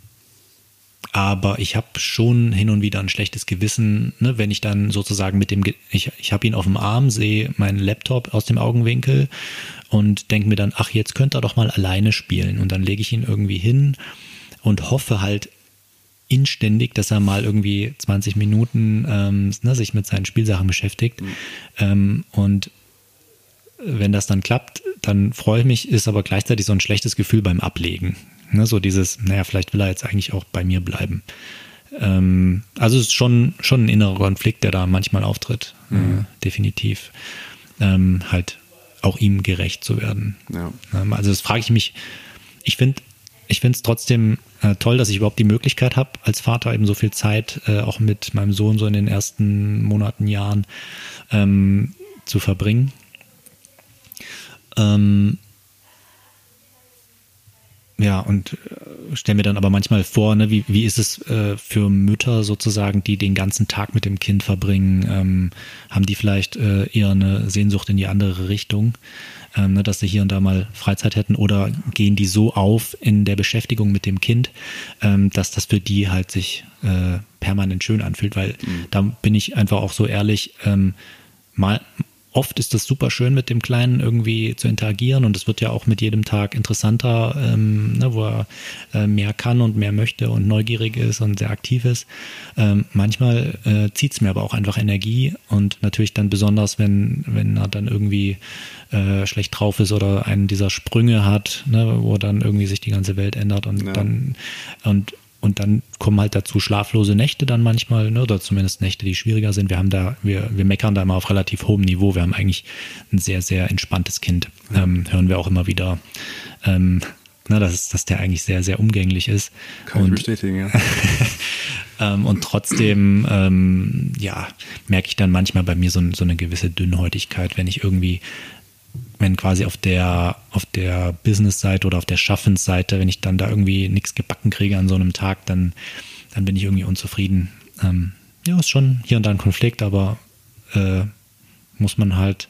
[SPEAKER 2] aber ich habe schon hin und wieder ein schlechtes Gewissen, ne, wenn ich dann sozusagen mit dem, ich, ich habe ihn auf dem Arm, sehe meinen Laptop aus dem Augenwinkel und denke mir dann, ach, jetzt könnte er doch mal alleine spielen. Und dann lege ich ihn irgendwie hin und hoffe halt inständig, dass er mal irgendwie 20 Minuten ähm, ne, sich mit seinen Spielsachen beschäftigt. Mhm. Ähm, und wenn das dann klappt, dann freue ich mich, ist aber gleichzeitig so ein schlechtes Gefühl beim Ablegen. Ne, so dieses, naja, vielleicht will er jetzt eigentlich auch bei mir bleiben. Ähm, also es ist schon, schon ein innerer Konflikt, der da manchmal auftritt, äh, mhm. äh, definitiv. Ähm, halt auch ihm gerecht zu werden. Ja. Ähm, also das frage ich mich, ich finde ich finde es trotzdem äh, toll, dass ich überhaupt die Möglichkeit habe, als Vater eben so viel Zeit äh, auch mit meinem Sohn so in den ersten Monaten, Jahren ähm, zu verbringen. Ähm, ja, und äh, stelle mir dann aber manchmal vor, ne, wie, wie ist es äh, für Mütter sozusagen, die den ganzen Tag mit dem Kind verbringen? Ähm, haben die vielleicht äh, eher eine Sehnsucht in die andere Richtung? ähm, ne, dass sie hier und da mal Freizeit hätten oder gehen die so auf in der Beschäftigung mit dem Kind, ähm, dass das für die halt sich äh, permanent schön anfühlt, weil mhm. da bin ich einfach auch so ehrlich, ähm, mal, oft ist es super schön, mit dem Kleinen irgendwie zu interagieren und es wird ja auch mit jedem Tag interessanter, ähm, ne, wo er äh, mehr kann und mehr möchte und neugierig ist und sehr aktiv ist. Ähm, manchmal äh, zieht es mir aber auch einfach Energie und natürlich dann besonders, wenn, wenn er dann irgendwie äh, schlecht drauf ist oder einen dieser Sprünge hat, ne, wo dann irgendwie sich die ganze Welt ändert und ja. dann und und dann kommen halt dazu schlaflose Nächte dann manchmal, ne, oder zumindest Nächte, die schwieriger sind. Wir haben da, wir, wir meckern da immer auf relativ hohem Niveau. Wir haben eigentlich ein sehr, sehr entspanntes Kind. Ähm, hören wir auch immer wieder. Ähm, na, dass, dass der eigentlich sehr, sehr umgänglich ist.
[SPEAKER 1] Kann und, ich bestätigen, ja.
[SPEAKER 2] ähm, und trotzdem, ähm, ja, merke ich dann manchmal bei mir so, so eine gewisse Dünnhäutigkeit, wenn ich irgendwie wenn quasi auf der, auf der Business-Seite oder auf der Schaffensseite, wenn ich dann da irgendwie nichts gebacken kriege an so einem Tag, dann, dann bin ich irgendwie unzufrieden. Ähm, ja, ist schon hier und da ein Konflikt, aber äh, muss man halt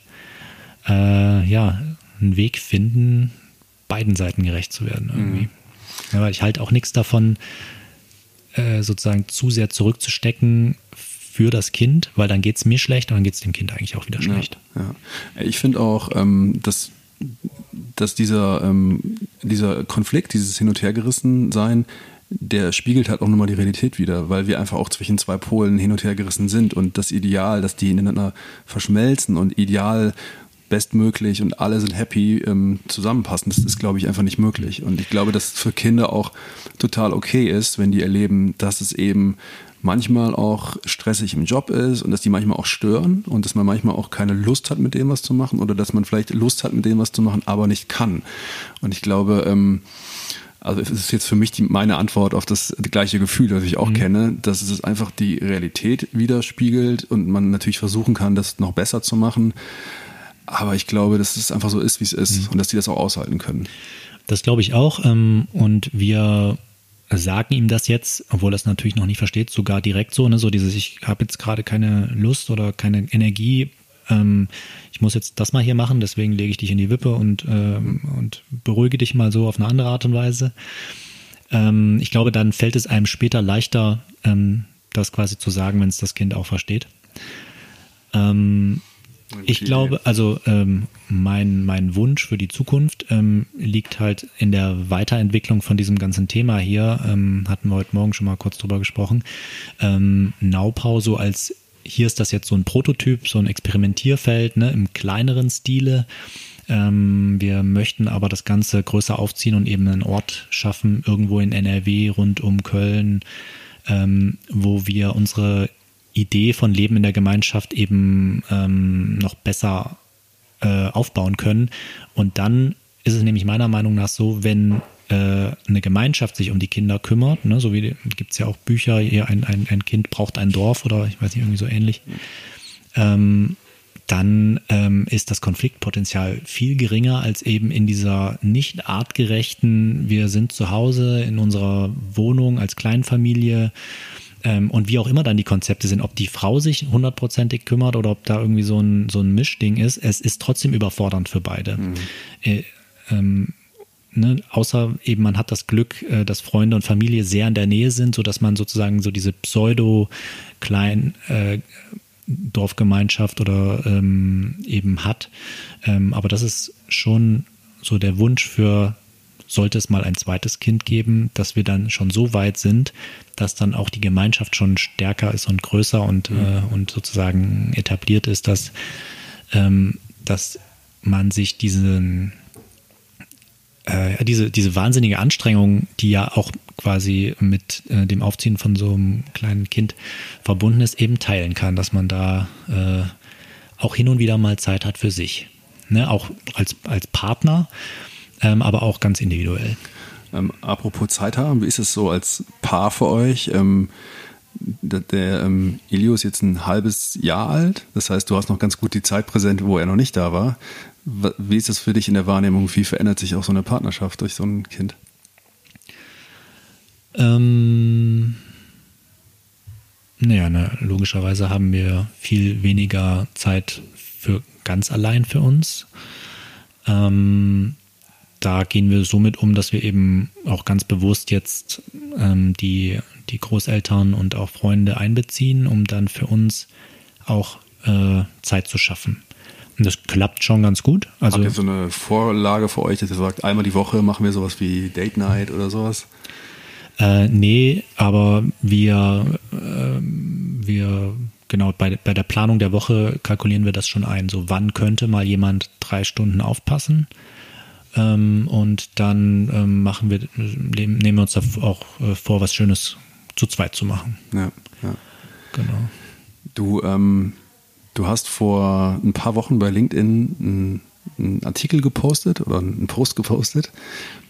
[SPEAKER 2] äh, ja einen Weg finden, beiden Seiten gerecht zu werden irgendwie. Mhm. Ja, weil ich halt auch nichts davon, äh, sozusagen zu sehr zurückzustecken für das Kind, weil dann geht es mir schlecht und dann geht es dem Kind eigentlich auch wieder schlecht.
[SPEAKER 1] Ja, ja. Ich finde auch, ähm, dass, dass dieser, ähm, dieser Konflikt, dieses Hin- und Hergerissen sein, der spiegelt halt auch nochmal die Realität wieder, weil wir einfach auch zwischen zwei Polen hin und her gerissen sind und das Ideal, dass die ineinander verschmelzen und ideal bestmöglich und alle sind happy ähm, zusammenpassen, das ist, glaube ich, einfach nicht möglich. Und ich glaube, dass es für Kinder auch total okay ist, wenn die erleben, dass es eben manchmal auch stressig im Job ist und dass die manchmal auch stören und dass man manchmal auch keine Lust hat, mit dem was zu machen oder dass man vielleicht Lust hat, mit dem was zu machen, aber nicht kann. Und ich glaube, ähm, also es ist jetzt für mich die, meine Antwort auf das gleiche Gefühl, das ich auch mhm. kenne, dass es einfach die Realität widerspiegelt und man natürlich versuchen kann, das noch besser zu machen. Aber ich glaube, dass es einfach so ist, wie es ist mhm. und dass die das auch aushalten können.
[SPEAKER 2] Das glaube ich auch. Ähm, und wir sagen ihm das jetzt, obwohl er es natürlich noch nicht versteht, sogar direkt so, ne, so dieses, ich habe jetzt gerade keine Lust oder keine Energie, ähm, ich muss jetzt das mal hier machen, deswegen lege ich dich in die Wippe und, ähm, und beruhige dich mal so auf eine andere Art und Weise. Ähm, ich glaube, dann fällt es einem später leichter, ähm, das quasi zu sagen, wenn es das Kind auch versteht. Ähm, Ich glaube, also ähm, mein, mein Wunsch für die Zukunft ähm, liegt halt in der Weiterentwicklung von diesem ganzen Thema hier. Ähm, hatten wir heute Morgen schon mal kurz drüber gesprochen. Ähm, Naupau so als, hier ist das jetzt so ein Prototyp, so ein Experimentierfeld ne, im kleineren Stile. Ähm, wir möchten aber das Ganze größer aufziehen und eben einen Ort schaffen, irgendwo in NRW rund um Köln, ähm, wo wir unsere Idee von Leben in der Gemeinschaft eben ähm, noch besser äh, aufbauen können. Und dann ist es nämlich meiner Meinung nach so, wenn äh, eine Gemeinschaft sich um die Kinder kümmert, ne, so wie gibt es ja auch Bücher, hier ein, ein, ein Kind braucht ein Dorf oder ich weiß nicht, irgendwie so ähnlich, ähm, dann ähm, ist das Konfliktpotenzial viel geringer als eben in dieser nicht artgerechten, wir sind zu Hause in unserer Wohnung als Kleinfamilie ähm, und wie auch immer dann die Konzepte sind, ob die Frau sich hundertprozentig kümmert oder ob da irgendwie so ein, so ein Mischding ist, es ist trotzdem überfordernd für beide. Mhm. Äh, ähm, Ne, außer eben man hat das Glück, äh, dass Freunde und Familie sehr in der Nähe sind, sodass man sozusagen so diese pseudo-klein äh, Dorfgemeinschaft oder ähm, eben hat. Ähm, aber das ist schon so der Wunsch für sollte es mal ein zweites Kind geben, dass wir dann schon so weit sind, dass dann auch die Gemeinschaft schon stärker ist und größer und, mhm. äh, und sozusagen etabliert ist, dass, ähm, dass man sich diesen äh, diese, diese wahnsinnige Anstrengung, die ja auch quasi mit äh, dem Aufziehen von so einem kleinen Kind verbunden ist, eben teilen kann, dass man da äh, auch hin und wieder mal Zeit hat für sich. Ne? Auch als, als Partner ähm, aber auch ganz individuell.
[SPEAKER 1] Ähm, apropos Zeit haben, wie ist es so als Paar für euch? Ähm, der, der ähm, Elio ist jetzt ein halbes Jahr alt, das heißt, du hast noch ganz gut die Zeit präsent, wo er noch nicht da war. Wie ist das für dich in der Wahrnehmung? Wie verändert sich auch so eine Partnerschaft durch so ein Kind?
[SPEAKER 2] Ähm, naja, ne, logischerweise haben wir viel weniger Zeit für ganz allein für uns. Ähm, da gehen wir somit um, dass wir eben auch ganz bewusst jetzt ähm, die, die Großeltern und auch Freunde einbeziehen, um dann für uns auch äh, Zeit zu schaffen. Und das klappt schon ganz gut.
[SPEAKER 1] Also, Habt ihr so eine Vorlage für euch, dass ihr sagt, einmal die Woche machen wir sowas wie Date Night oder sowas?
[SPEAKER 2] Äh, nee, aber wir, äh, wir genau bei, bei der Planung der Woche kalkulieren wir das schon ein. So wann könnte mal jemand drei Stunden aufpassen? Ähm, und dann ähm, machen wir, nehmen wir uns da auch äh, vor, was Schönes zu zweit zu machen.
[SPEAKER 1] Ja, ja. Genau. Du, ähm, du hast vor ein paar Wochen bei LinkedIn einen, einen Artikel gepostet oder einen Post gepostet,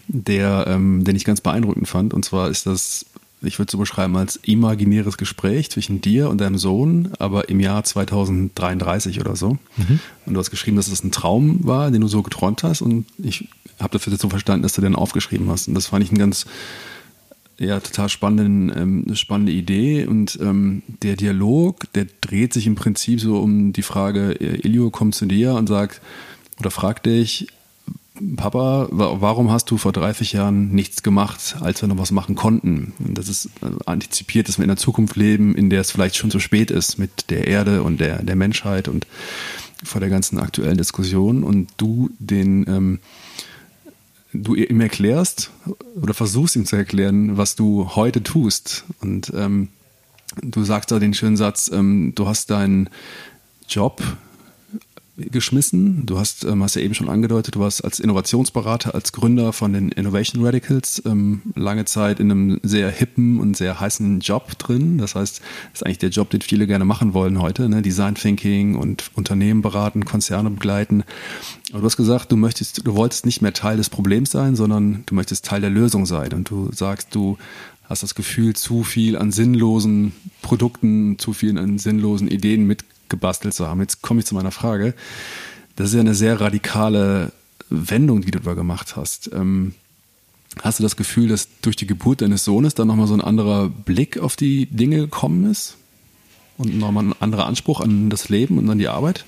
[SPEAKER 1] der, ähm, den ich ganz beeindruckend fand. Und zwar ist das ich würde es so beschreiben als imaginäres Gespräch zwischen dir und deinem Sohn, aber im Jahr 2033 oder so. Mhm. Und du hast geschrieben, dass es ein Traum war, den du so geträumt hast. Und ich habe dafür so verstanden, dass du den aufgeschrieben hast. Und das fand ich ein ganz, ja, total spannenden, ähm, eine spannende Idee. Und ähm, der Dialog, der dreht sich im Prinzip so um die Frage, Ilio kommt zu dir und sagt, oder fragt dich, Papa, warum hast du vor 30 Jahren nichts gemacht, als wir noch was machen konnten? Und das ist äh, antizipiert, dass wir in einer Zukunft leben, in der es vielleicht schon zu spät ist mit der Erde und der, der Menschheit und vor der ganzen aktuellen Diskussion und du den ähm, du ihm erklärst oder versuchst ihm zu erklären, was du heute tust. Und ähm, du sagst da den schönen Satz, ähm, du hast deinen Job geschmissen. Du hast, ähm, hast ja eben schon angedeutet, du warst als Innovationsberater, als Gründer von den Innovation Radicals ähm, lange Zeit in einem sehr hippen und sehr heißen Job drin. Das heißt, das ist eigentlich der Job, den viele gerne machen wollen heute, ne? Design Thinking und Unternehmen beraten, Konzerne begleiten. Aber du hast gesagt, du möchtest, du wolltest nicht mehr Teil des Problems sein, sondern du möchtest Teil der Lösung sein. Und du sagst, du hast das Gefühl, zu viel an sinnlosen Produkten, zu viel an sinnlosen Ideen mit gebastelt zu haben. Jetzt komme ich zu meiner Frage. Das ist ja eine sehr radikale Wendung, die du da gemacht hast. Ähm, hast du das Gefühl, dass durch die Geburt deines Sohnes dann nochmal so ein anderer Blick auf die Dinge gekommen ist? Und nochmal ein anderer Anspruch an das Leben und an die Arbeit?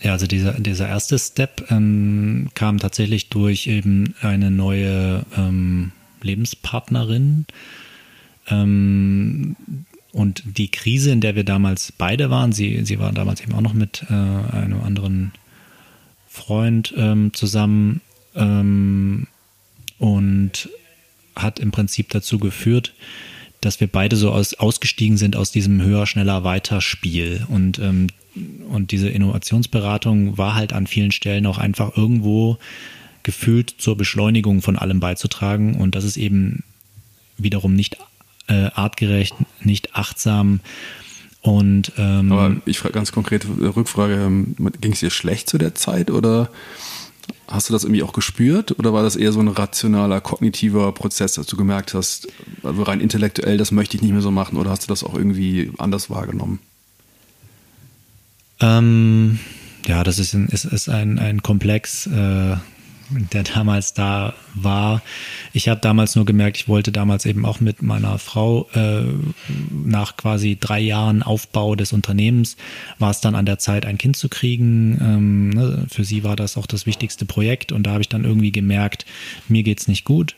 [SPEAKER 2] Ja, also dieser, dieser erste Step ähm, kam tatsächlich durch eben eine neue ähm, Lebenspartnerin. Ähm, und die Krise, in der wir damals beide waren, sie, sie war damals eben auch noch mit äh, einem anderen Freund ähm, zusammen ähm, und hat im Prinzip dazu geführt, dass wir beide so aus, ausgestiegen sind aus diesem höher, schneller, weiter Spiel. Und, ähm, und diese Innovationsberatung war halt an vielen Stellen auch einfach irgendwo gefühlt zur Beschleunigung von allem beizutragen. Und das ist eben wiederum nicht äh, artgerecht, nicht achtsam. Und ähm,
[SPEAKER 1] aber ich frage ganz konkret Rückfrage: ähm, Ging es dir schlecht zu der Zeit oder Hast du das irgendwie auch gespürt oder war das eher so ein rationaler, kognitiver Prozess, dass du gemerkt hast, also rein intellektuell, das möchte ich nicht mehr so machen oder hast du das auch irgendwie anders wahrgenommen?
[SPEAKER 2] Ähm, ja, das ist ein, ist, ist ein, ein Komplex. Äh, der damals da war. Ich habe damals nur gemerkt, ich wollte damals eben auch mit meiner Frau äh, nach quasi drei Jahren Aufbau des Unternehmens war es dann an der Zeit, ein Kind zu kriegen. Ähm, ne, für sie war das auch das wichtigste Projekt und da habe ich dann irgendwie gemerkt, mir geht's nicht gut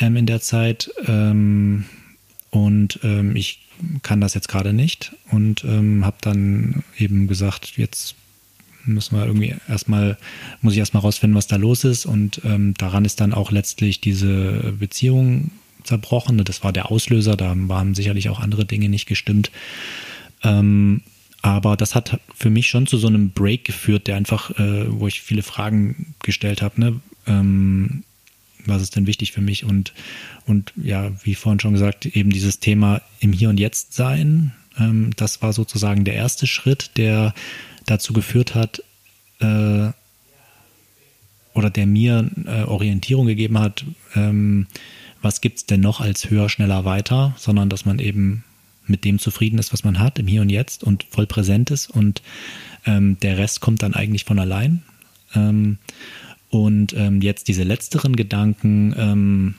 [SPEAKER 2] ähm, in der Zeit ähm, und ähm, ich kann das jetzt gerade nicht und ähm, habe dann eben gesagt, jetzt müssen wir irgendwie erstmal, muss ich erstmal rausfinden, was da los ist. Und ähm, daran ist dann auch letztlich diese Beziehung zerbrochen. Das war der Auslöser, da waren sicherlich auch andere Dinge nicht gestimmt. Ähm, aber das hat für mich schon zu so einem Break geführt, der einfach, äh, wo ich viele Fragen gestellt habe, ne? Ähm, was ist denn wichtig für mich? Und, und ja, wie vorhin schon gesagt, eben dieses Thema im Hier und Jetzt sein, ähm, das war sozusagen der erste Schritt, der dazu geführt hat, äh, oder der mir äh, Orientierung gegeben hat, ähm, was gibt es denn noch als höher, schneller, weiter, sondern dass man eben mit dem zufrieden ist, was man hat, im Hier und Jetzt und voll präsent ist und ähm, der Rest kommt dann eigentlich von allein. Ähm, und ähm, jetzt diese letzteren Gedanken, ähm,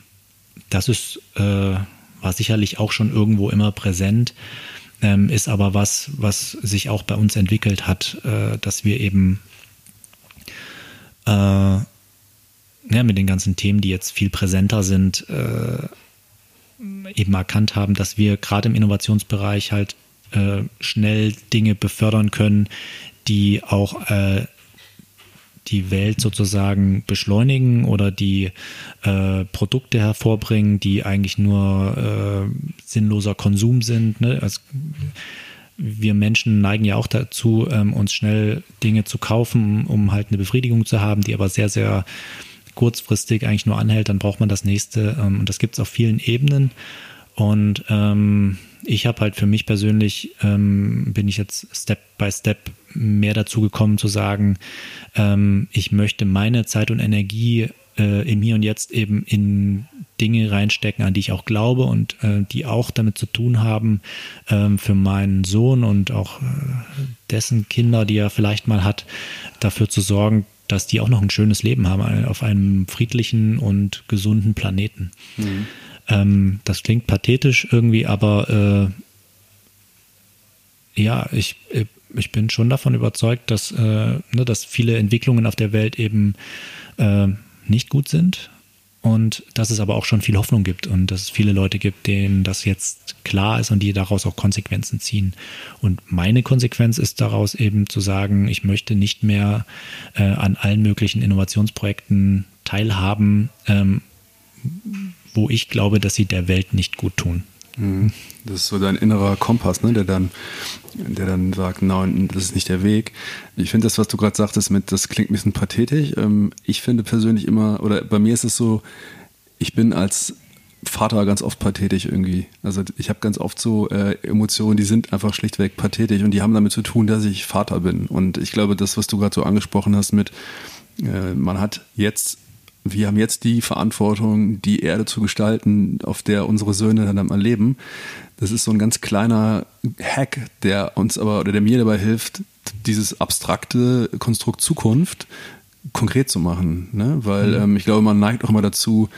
[SPEAKER 2] das ist, äh, war sicherlich auch schon irgendwo immer präsent ähm, ist aber was, was sich auch bei uns entwickelt hat, äh, dass wir eben äh, ja, mit den ganzen Themen, die jetzt viel präsenter sind, äh, eben erkannt haben, dass wir gerade im Innovationsbereich halt äh, schnell Dinge befördern können, die auch äh, die Welt sozusagen beschleunigen oder die äh, Produkte hervorbringen, die eigentlich nur äh, sinnloser Konsum sind. Ne? Also, wir Menschen neigen ja auch dazu, ähm, uns schnell Dinge zu kaufen, um halt eine Befriedigung zu haben, die aber sehr, sehr kurzfristig eigentlich nur anhält, dann braucht man das nächste. Ähm, und das gibt es auf vielen Ebenen. Und ähm, ich habe halt für mich persönlich, ähm, bin ich jetzt Step by Step mehr dazu gekommen zu sagen, ähm, ich möchte meine Zeit und Energie äh, im Hier und Jetzt eben in Dinge reinstecken, an die ich auch glaube und äh, die auch damit zu tun haben, ähm, für meinen Sohn und auch äh, dessen Kinder, die er vielleicht mal hat, dafür zu sorgen, dass die auch noch ein schönes Leben haben auf einem friedlichen und gesunden Planeten. Mhm. Ähm, das klingt pathetisch irgendwie, aber äh, ja, ich, äh, ich bin schon davon überzeugt, dass, äh, ne, dass viele Entwicklungen auf der Welt eben äh, nicht gut sind und dass es aber auch schon viel Hoffnung gibt und dass es viele Leute gibt, denen das jetzt klar ist und die daraus auch Konsequenzen ziehen. Und meine Konsequenz ist daraus eben zu sagen, ich möchte nicht mehr äh, an allen möglichen Innovationsprojekten teilhaben, ähm, wo ich glaube, dass sie der Welt nicht gut tun.
[SPEAKER 1] Mhm. Das ist so dein innerer Kompass, ne, der dann, der dann sagt, nein, das ist nicht der Weg. Ich finde das, was du gerade sagtest, mit, das klingt ein bisschen pathetisch. Ähm, ich finde persönlich immer, oder bei mir ist es so, ich bin als Vater ganz oft pathetisch irgendwie. Also ich habe ganz oft so äh, Emotionen, die sind einfach schlichtweg pathetisch und die haben damit zu tun, dass ich Vater bin. Und ich glaube, das, was du gerade so angesprochen hast mit, äh, man hat jetzt wir haben jetzt die Verantwortung, die Erde zu gestalten, auf der unsere Söhne dann mal leben. Das ist so ein ganz kleiner Hack, der uns aber oder der mir dabei hilft, dieses abstrakte Konstrukt Zukunft konkret zu machen. Ne? Weil mhm. ähm, ich glaube, man neigt auch immer dazu,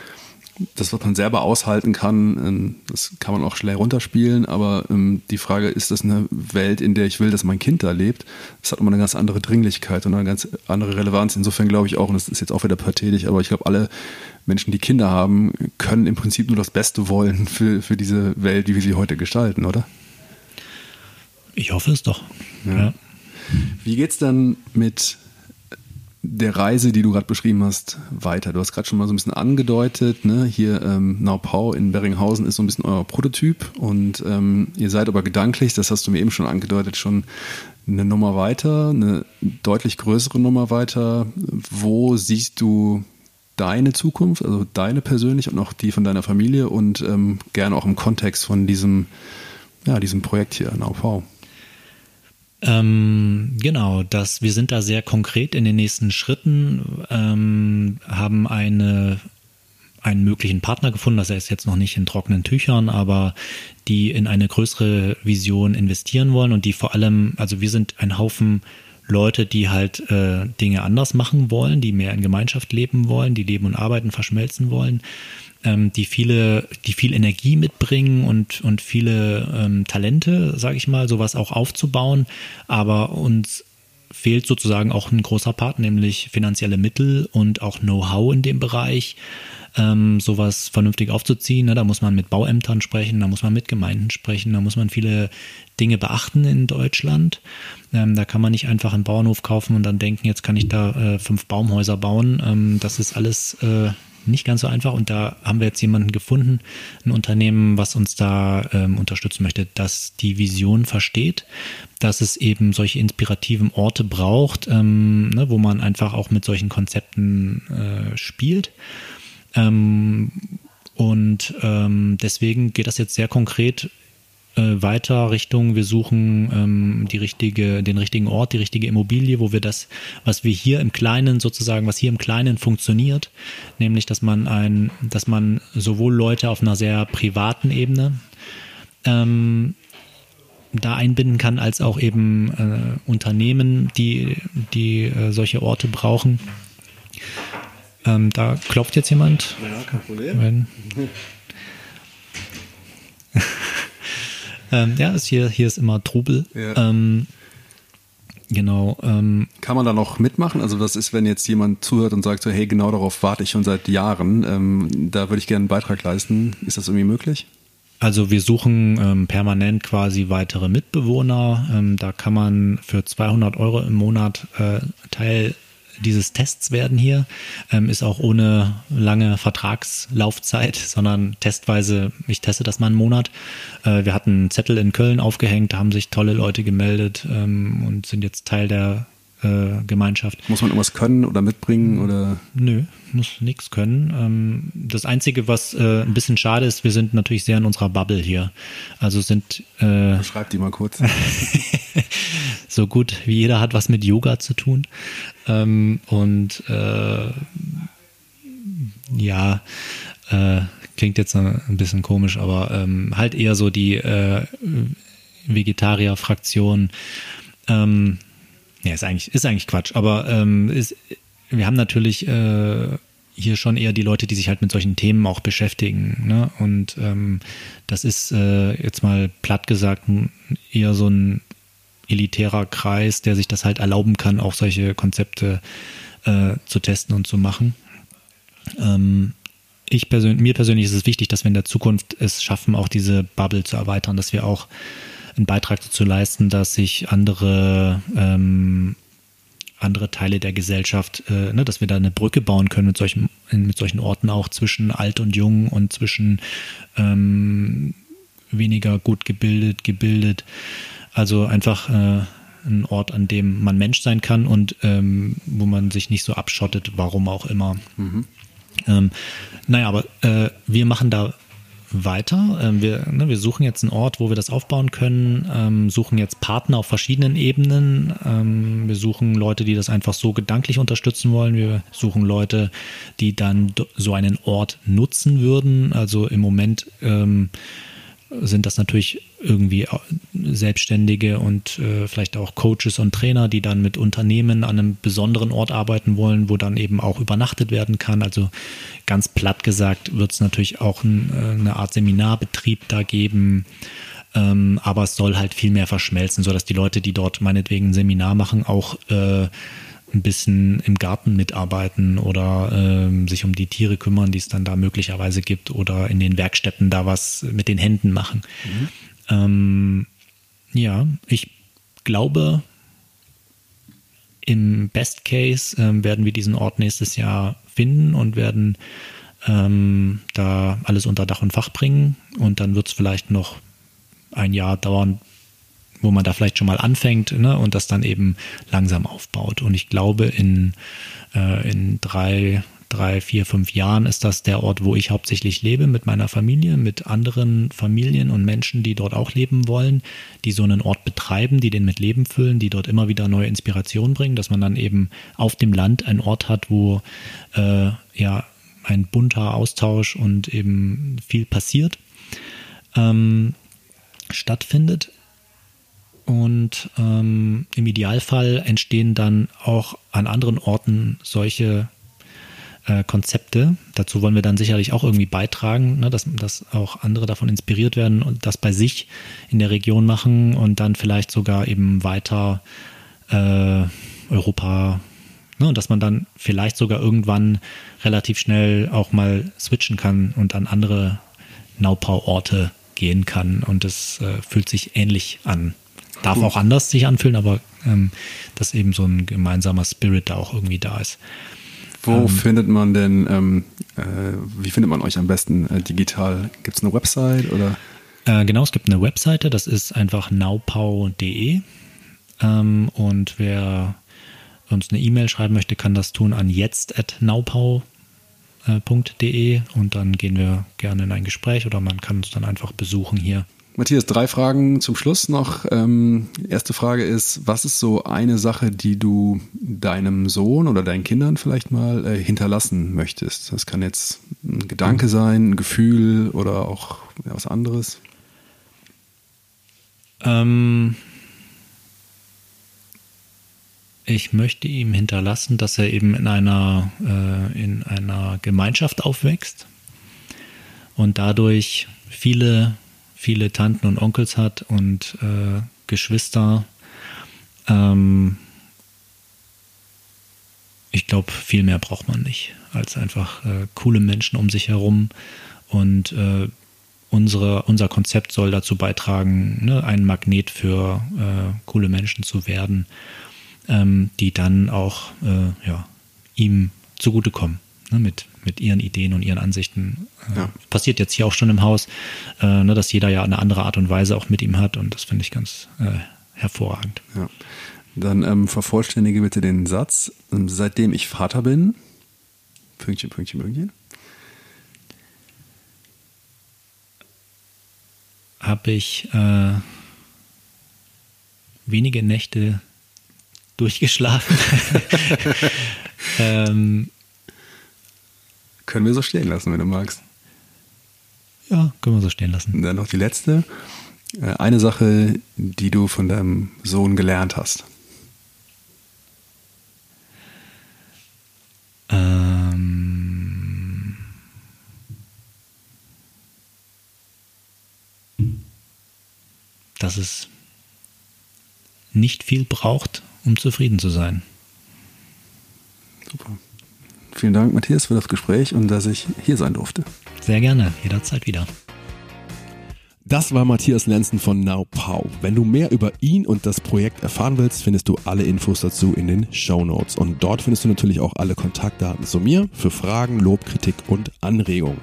[SPEAKER 1] das, was man selber aushalten kann, ähm, das kann man auch schnell runterspielen, aber ähm, die Frage, ist das eine Welt, in der ich will, dass mein Kind da lebt? Das hat immer eine ganz andere Dringlichkeit und eine ganz andere Relevanz. Insofern glaube ich auch, und das ist jetzt auch wieder pathetisch, aber ich glaube, alle Menschen, die Kinder haben, können im Prinzip nur das Beste wollen für, für diese Welt, wie wir sie heute gestalten, oder?
[SPEAKER 2] Ich hoffe es doch. Ja. ja.
[SPEAKER 1] Wie geht's dann mit der Reise, die du gerade beschrieben hast, weiter? Du hast gerade schon mal so ein bisschen angedeutet, ne? hier ähm, Naupau in Beringhausen ist so ein bisschen euer Prototyp und ähm, ihr seid aber gedanklich, das hast du mir eben schon angedeutet, schon eine Nummer weiter, eine deutlich größere Nummer weiter. Wo siehst du deine Zukunft, also deine persönlich und auch die von deiner Familie und ähm, gerne auch im Kontext von diesem, ja, diesem Projekt hier, Naupau?
[SPEAKER 2] Ähm, genau, das, wir sind da sehr konkret in den nächsten Schritten, ähm, haben eine, einen möglichen Partner gefunden, das ist jetzt noch nicht in trockenen Tüchern, aber die in eine größere Vision investieren wollen und die vor allem, also wir sind ein Haufen Leute, die halt äh, Dinge anders machen wollen, die mehr in Gemeinschaft leben wollen, die Leben und Arbeiten verschmelzen wollen ähm, die viele, die viel Energie mitbringen und, und viele ähm, Talente, sage ich mal, sowas auch aufzubauen. Aber uns fehlt sozusagen auch ein großer Part, nämlich finanzielle Mittel und auch Know-how in dem Bereich, ähm, sowas vernünftig aufzuziehen. Ne? Da muss man mit Bauämtern sprechen, da muss man mit Gemeinden sprechen, da muss man viele Dinge beachten in Deutschland. Ähm, da kann man nicht einfach einen Bauernhof kaufen und dann denken, jetzt kann ich da äh, fünf Baumhäuser bauen. Ähm, das ist alles äh, nicht ganz so einfach. Und da haben wir jetzt jemanden gefunden, ein Unternehmen, was uns da ähm, unterstützen möchte, das die Vision versteht, dass es eben solche inspirativen Orte braucht, ähm, ne, wo man einfach auch mit solchen Konzepten äh, spielt. Ähm, und ähm, deswegen geht das jetzt sehr konkret äh, weiter Richtung, wir suchen ähm, die richtige, den richtigen Ort, die richtige Immobilie, wo wir das, was wir hier im Kleinen sozusagen, was hier im Kleinen funktioniert, nämlich, dass man ein, dass man sowohl Leute auf einer sehr privaten Ebene ähm, da einbinden kann, als auch eben äh, Unternehmen, die, die äh, solche Orte brauchen. Ähm, da klopft jetzt jemand. Ja, kein Problem. Ähm, ja, ist hier, hier ist immer Trubel. Ja. Ähm, genau. Ähm,
[SPEAKER 1] Kann man da noch mitmachen? Also das ist, wenn jetzt jemand zuhört und sagt so, hey, genau darauf warte ich schon seit Jahren, ähm, da würde ich gerne einen Beitrag leisten. Ist das irgendwie möglich?
[SPEAKER 2] Also wir suchen ähm, permanent quasi weitere Mitbewohner. Ähm, da kann man für 200 Euro im Monat äh, Teil dieses Tests werden hier. Ähm, ist auch ohne lange Vertragslaufzeit, sondern testweise, ich teste das mal einen Monat. Äh, wir hatten einen Zettel in Köln aufgehängt, da haben sich tolle Leute gemeldet ähm, und sind jetzt Teil der äh, Gemeinschaft.
[SPEAKER 1] Muss man irgendwas können oder mitbringen oder?
[SPEAKER 2] Nö, muss nichts können. Ähm, das Einzige, was äh, ein bisschen schade ist, wir sind natürlich sehr in unserer Bubble hier. Also sind.
[SPEAKER 1] Äh, Beschreib die mal kurz.
[SPEAKER 2] so gut wie jeder hat was mit Yoga zu tun. Ähm, und äh, ja, äh, klingt jetzt ein bisschen komisch, aber ähm, halt eher so die äh, Vegetarier-Fraktion. Ähm, ja, ist eigentlich, ist eigentlich Quatsch, aber ähm, ist, wir haben natürlich äh, hier schon eher die Leute, die sich halt mit solchen Themen auch beschäftigen. Ne? Und ähm, das ist äh, jetzt mal platt gesagt eher so ein elitärer Kreis, der sich das halt erlauben kann, auch solche Konzepte äh, zu testen und zu machen. Ähm, ich persönlich, mir persönlich ist es wichtig, dass wir in der Zukunft es schaffen, auch diese Bubble zu erweitern, dass wir auch einen Beitrag dazu leisten, dass sich andere ähm, andere Teile der Gesellschaft, äh, ne, dass wir da eine Brücke bauen können mit solchen, mit solchen Orten auch zwischen alt und jung und zwischen ähm, weniger gut gebildet, gebildet. Also einfach äh, ein Ort, an dem man Mensch sein kann und ähm, wo man sich nicht so abschottet, warum auch immer. Mhm. Ähm, naja, aber äh, wir machen da weiter. Ähm, wir, ne, wir suchen jetzt einen Ort, wo wir das aufbauen können, ähm, suchen jetzt Partner auf verschiedenen Ebenen. Ähm, wir suchen Leute, die das einfach so gedanklich unterstützen wollen. Wir suchen Leute, die dann so einen Ort nutzen würden. Also im Moment ähm, sind das natürlich irgendwie Selbstständige und äh, vielleicht auch Coaches und Trainer, die dann mit Unternehmen an einem besonderen Ort arbeiten wollen, wo dann eben auch übernachtet werden kann. Also ganz platt gesagt wird es natürlich auch ein, äh, eine Art Seminarbetrieb da geben. Ähm, aber es soll halt viel mehr verschmelzen, sodass die Leute, die dort meinetwegen ein Seminar machen, auch äh, ein bisschen im Garten mitarbeiten oder ähm, sich um die Tiere kümmern, die es dann da möglicherweise gibt oder in den Werkstätten da was mit den Händen machen. Mhm. Ähm, Ja, ich glaube, im Best Case ähm, werden wir diesen Ort nächstes Jahr finden und werden ähm, da alles unter Dach und Fach bringen. Und dann wird es vielleicht noch ein Jahr dauern, wo man da vielleicht schon mal anfängt ne, und das dann eben langsam aufbaut. Und ich glaube, in, äh, in drei, drei, vier, fünf Jahren ist das der Ort, wo ich hauptsächlich lebe mit meiner Familie, mit anderen Familien und Menschen, die dort auch leben wollen, die so einen Ort betreiben, die den mit Leben füllen, die dort immer wieder neue Inspirationen bringen, dass man dann eben auf dem Land einen Ort hat, wo äh, ja ein bunter Austausch und eben viel passiert, ähm, stattfindet. Und ähm, im Idealfall entstehen dann auch an anderen Orten solche äh, Konzepte. Dazu wollen wir dann sicherlich auch irgendwie beitragen, ne, dass, dass auch andere davon inspiriert werden und das bei sich in der Region machen und dann vielleicht sogar eben weiter äh, Europa, ne, und dass man dann vielleicht sogar irgendwann relativ schnell auch mal switchen kann und an andere Naupau-Orte gehen kann. Und es äh, fühlt sich ähnlich an. Darf auch anders sich anfühlen, aber ähm, dass eben so ein gemeinsamer Spirit da auch irgendwie da ist.
[SPEAKER 1] Wo ähm, findet man denn, ähm, äh, wie findet man euch am besten äh, digital? Gibt es eine Website oder?
[SPEAKER 2] Äh, genau, es gibt eine Webseite, das ist einfach naupau.de. Ähm, und wer uns eine E-Mail schreiben möchte, kann das tun an jetzt.naupau.de und dann gehen wir gerne in ein Gespräch oder man kann uns dann einfach besuchen hier.
[SPEAKER 1] Matthias, drei Fragen zum Schluss noch. Ähm, erste Frage ist, was ist so eine Sache, die du deinem Sohn oder deinen Kindern vielleicht mal äh, hinterlassen möchtest? Das kann jetzt ein Gedanke sein, ein Gefühl oder auch was anderes.
[SPEAKER 2] Ähm, ich möchte ihm hinterlassen, dass er eben in einer, äh, in einer Gemeinschaft aufwächst und dadurch viele, viele Tanten und Onkels hat und äh, Geschwister. Ähm, ich glaube, viel mehr braucht man nicht als einfach äh, coole Menschen um sich herum und äh, unsere, unser Konzept soll dazu beitragen, ne, ein Magnet für äh, coole Menschen zu werden ähm, die dann auch äh, ja, ihm zugutekommen ne, mit, mit ihren Ideen und ihren Ansichten. Äh, ja. Passiert jetzt hier auch schon im Haus, äh, ne, dass jeder ja eine andere Art und Weise auch mit ihm hat und das finde ich ganz äh, hervorragend.
[SPEAKER 1] Ja. Dann ähm, vervollständige bitte den Satz. Ähm, seitdem ich Vater bin, Pünktchen, Pünktchen, Pünktchen.
[SPEAKER 2] Habe ich äh, wenige Nächte durchgeschlafen. ähm,
[SPEAKER 1] können wir so stehen lassen, wenn du magst.
[SPEAKER 2] Ja, können wir so stehen lassen.
[SPEAKER 1] Und dann noch die letzte. Äh, eine Sache, die du von deinem Sohn gelernt hast.
[SPEAKER 2] Ähm, dass es nicht viel braucht, um zufrieden zu sein.
[SPEAKER 1] Super. Vielen Dank, Matthias, für das Gespräch und dass ich hier sein durfte.
[SPEAKER 2] Sehr gerne, jederzeit wieder.
[SPEAKER 1] Das war Matthias Lenzen von Now Pow. Wenn du mehr über ihn und das Projekt erfahren willst, findest du alle Infos dazu in den Show Notes. Und dort findest du natürlich auch alle Kontaktdaten zu mir für Fragen, Lob, Kritik und Anregungen.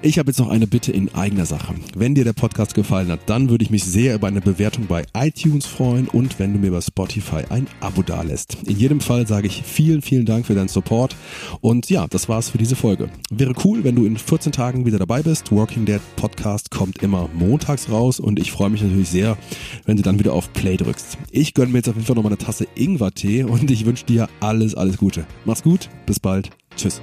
[SPEAKER 1] Ich habe jetzt noch eine Bitte in eigener Sache. Wenn dir der Podcast gefallen hat, dann würde ich mich sehr über eine Bewertung bei iTunes freuen und wenn du mir bei Spotify ein Abo dalässt. In jedem Fall sage ich vielen, vielen Dank für deinen Support und ja, das war's für diese Folge. Wäre cool, wenn du in 14 Tagen wieder dabei bist. Working Dead Podcast kommt immer montags raus und ich freue mich natürlich sehr, wenn du dann wieder auf Play drückst. Ich gönne mir jetzt auf jeden Fall noch mal eine Tasse Ingwer-Tee und ich wünsche dir alles, alles Gute. Mach's gut, bis bald. Tschüss.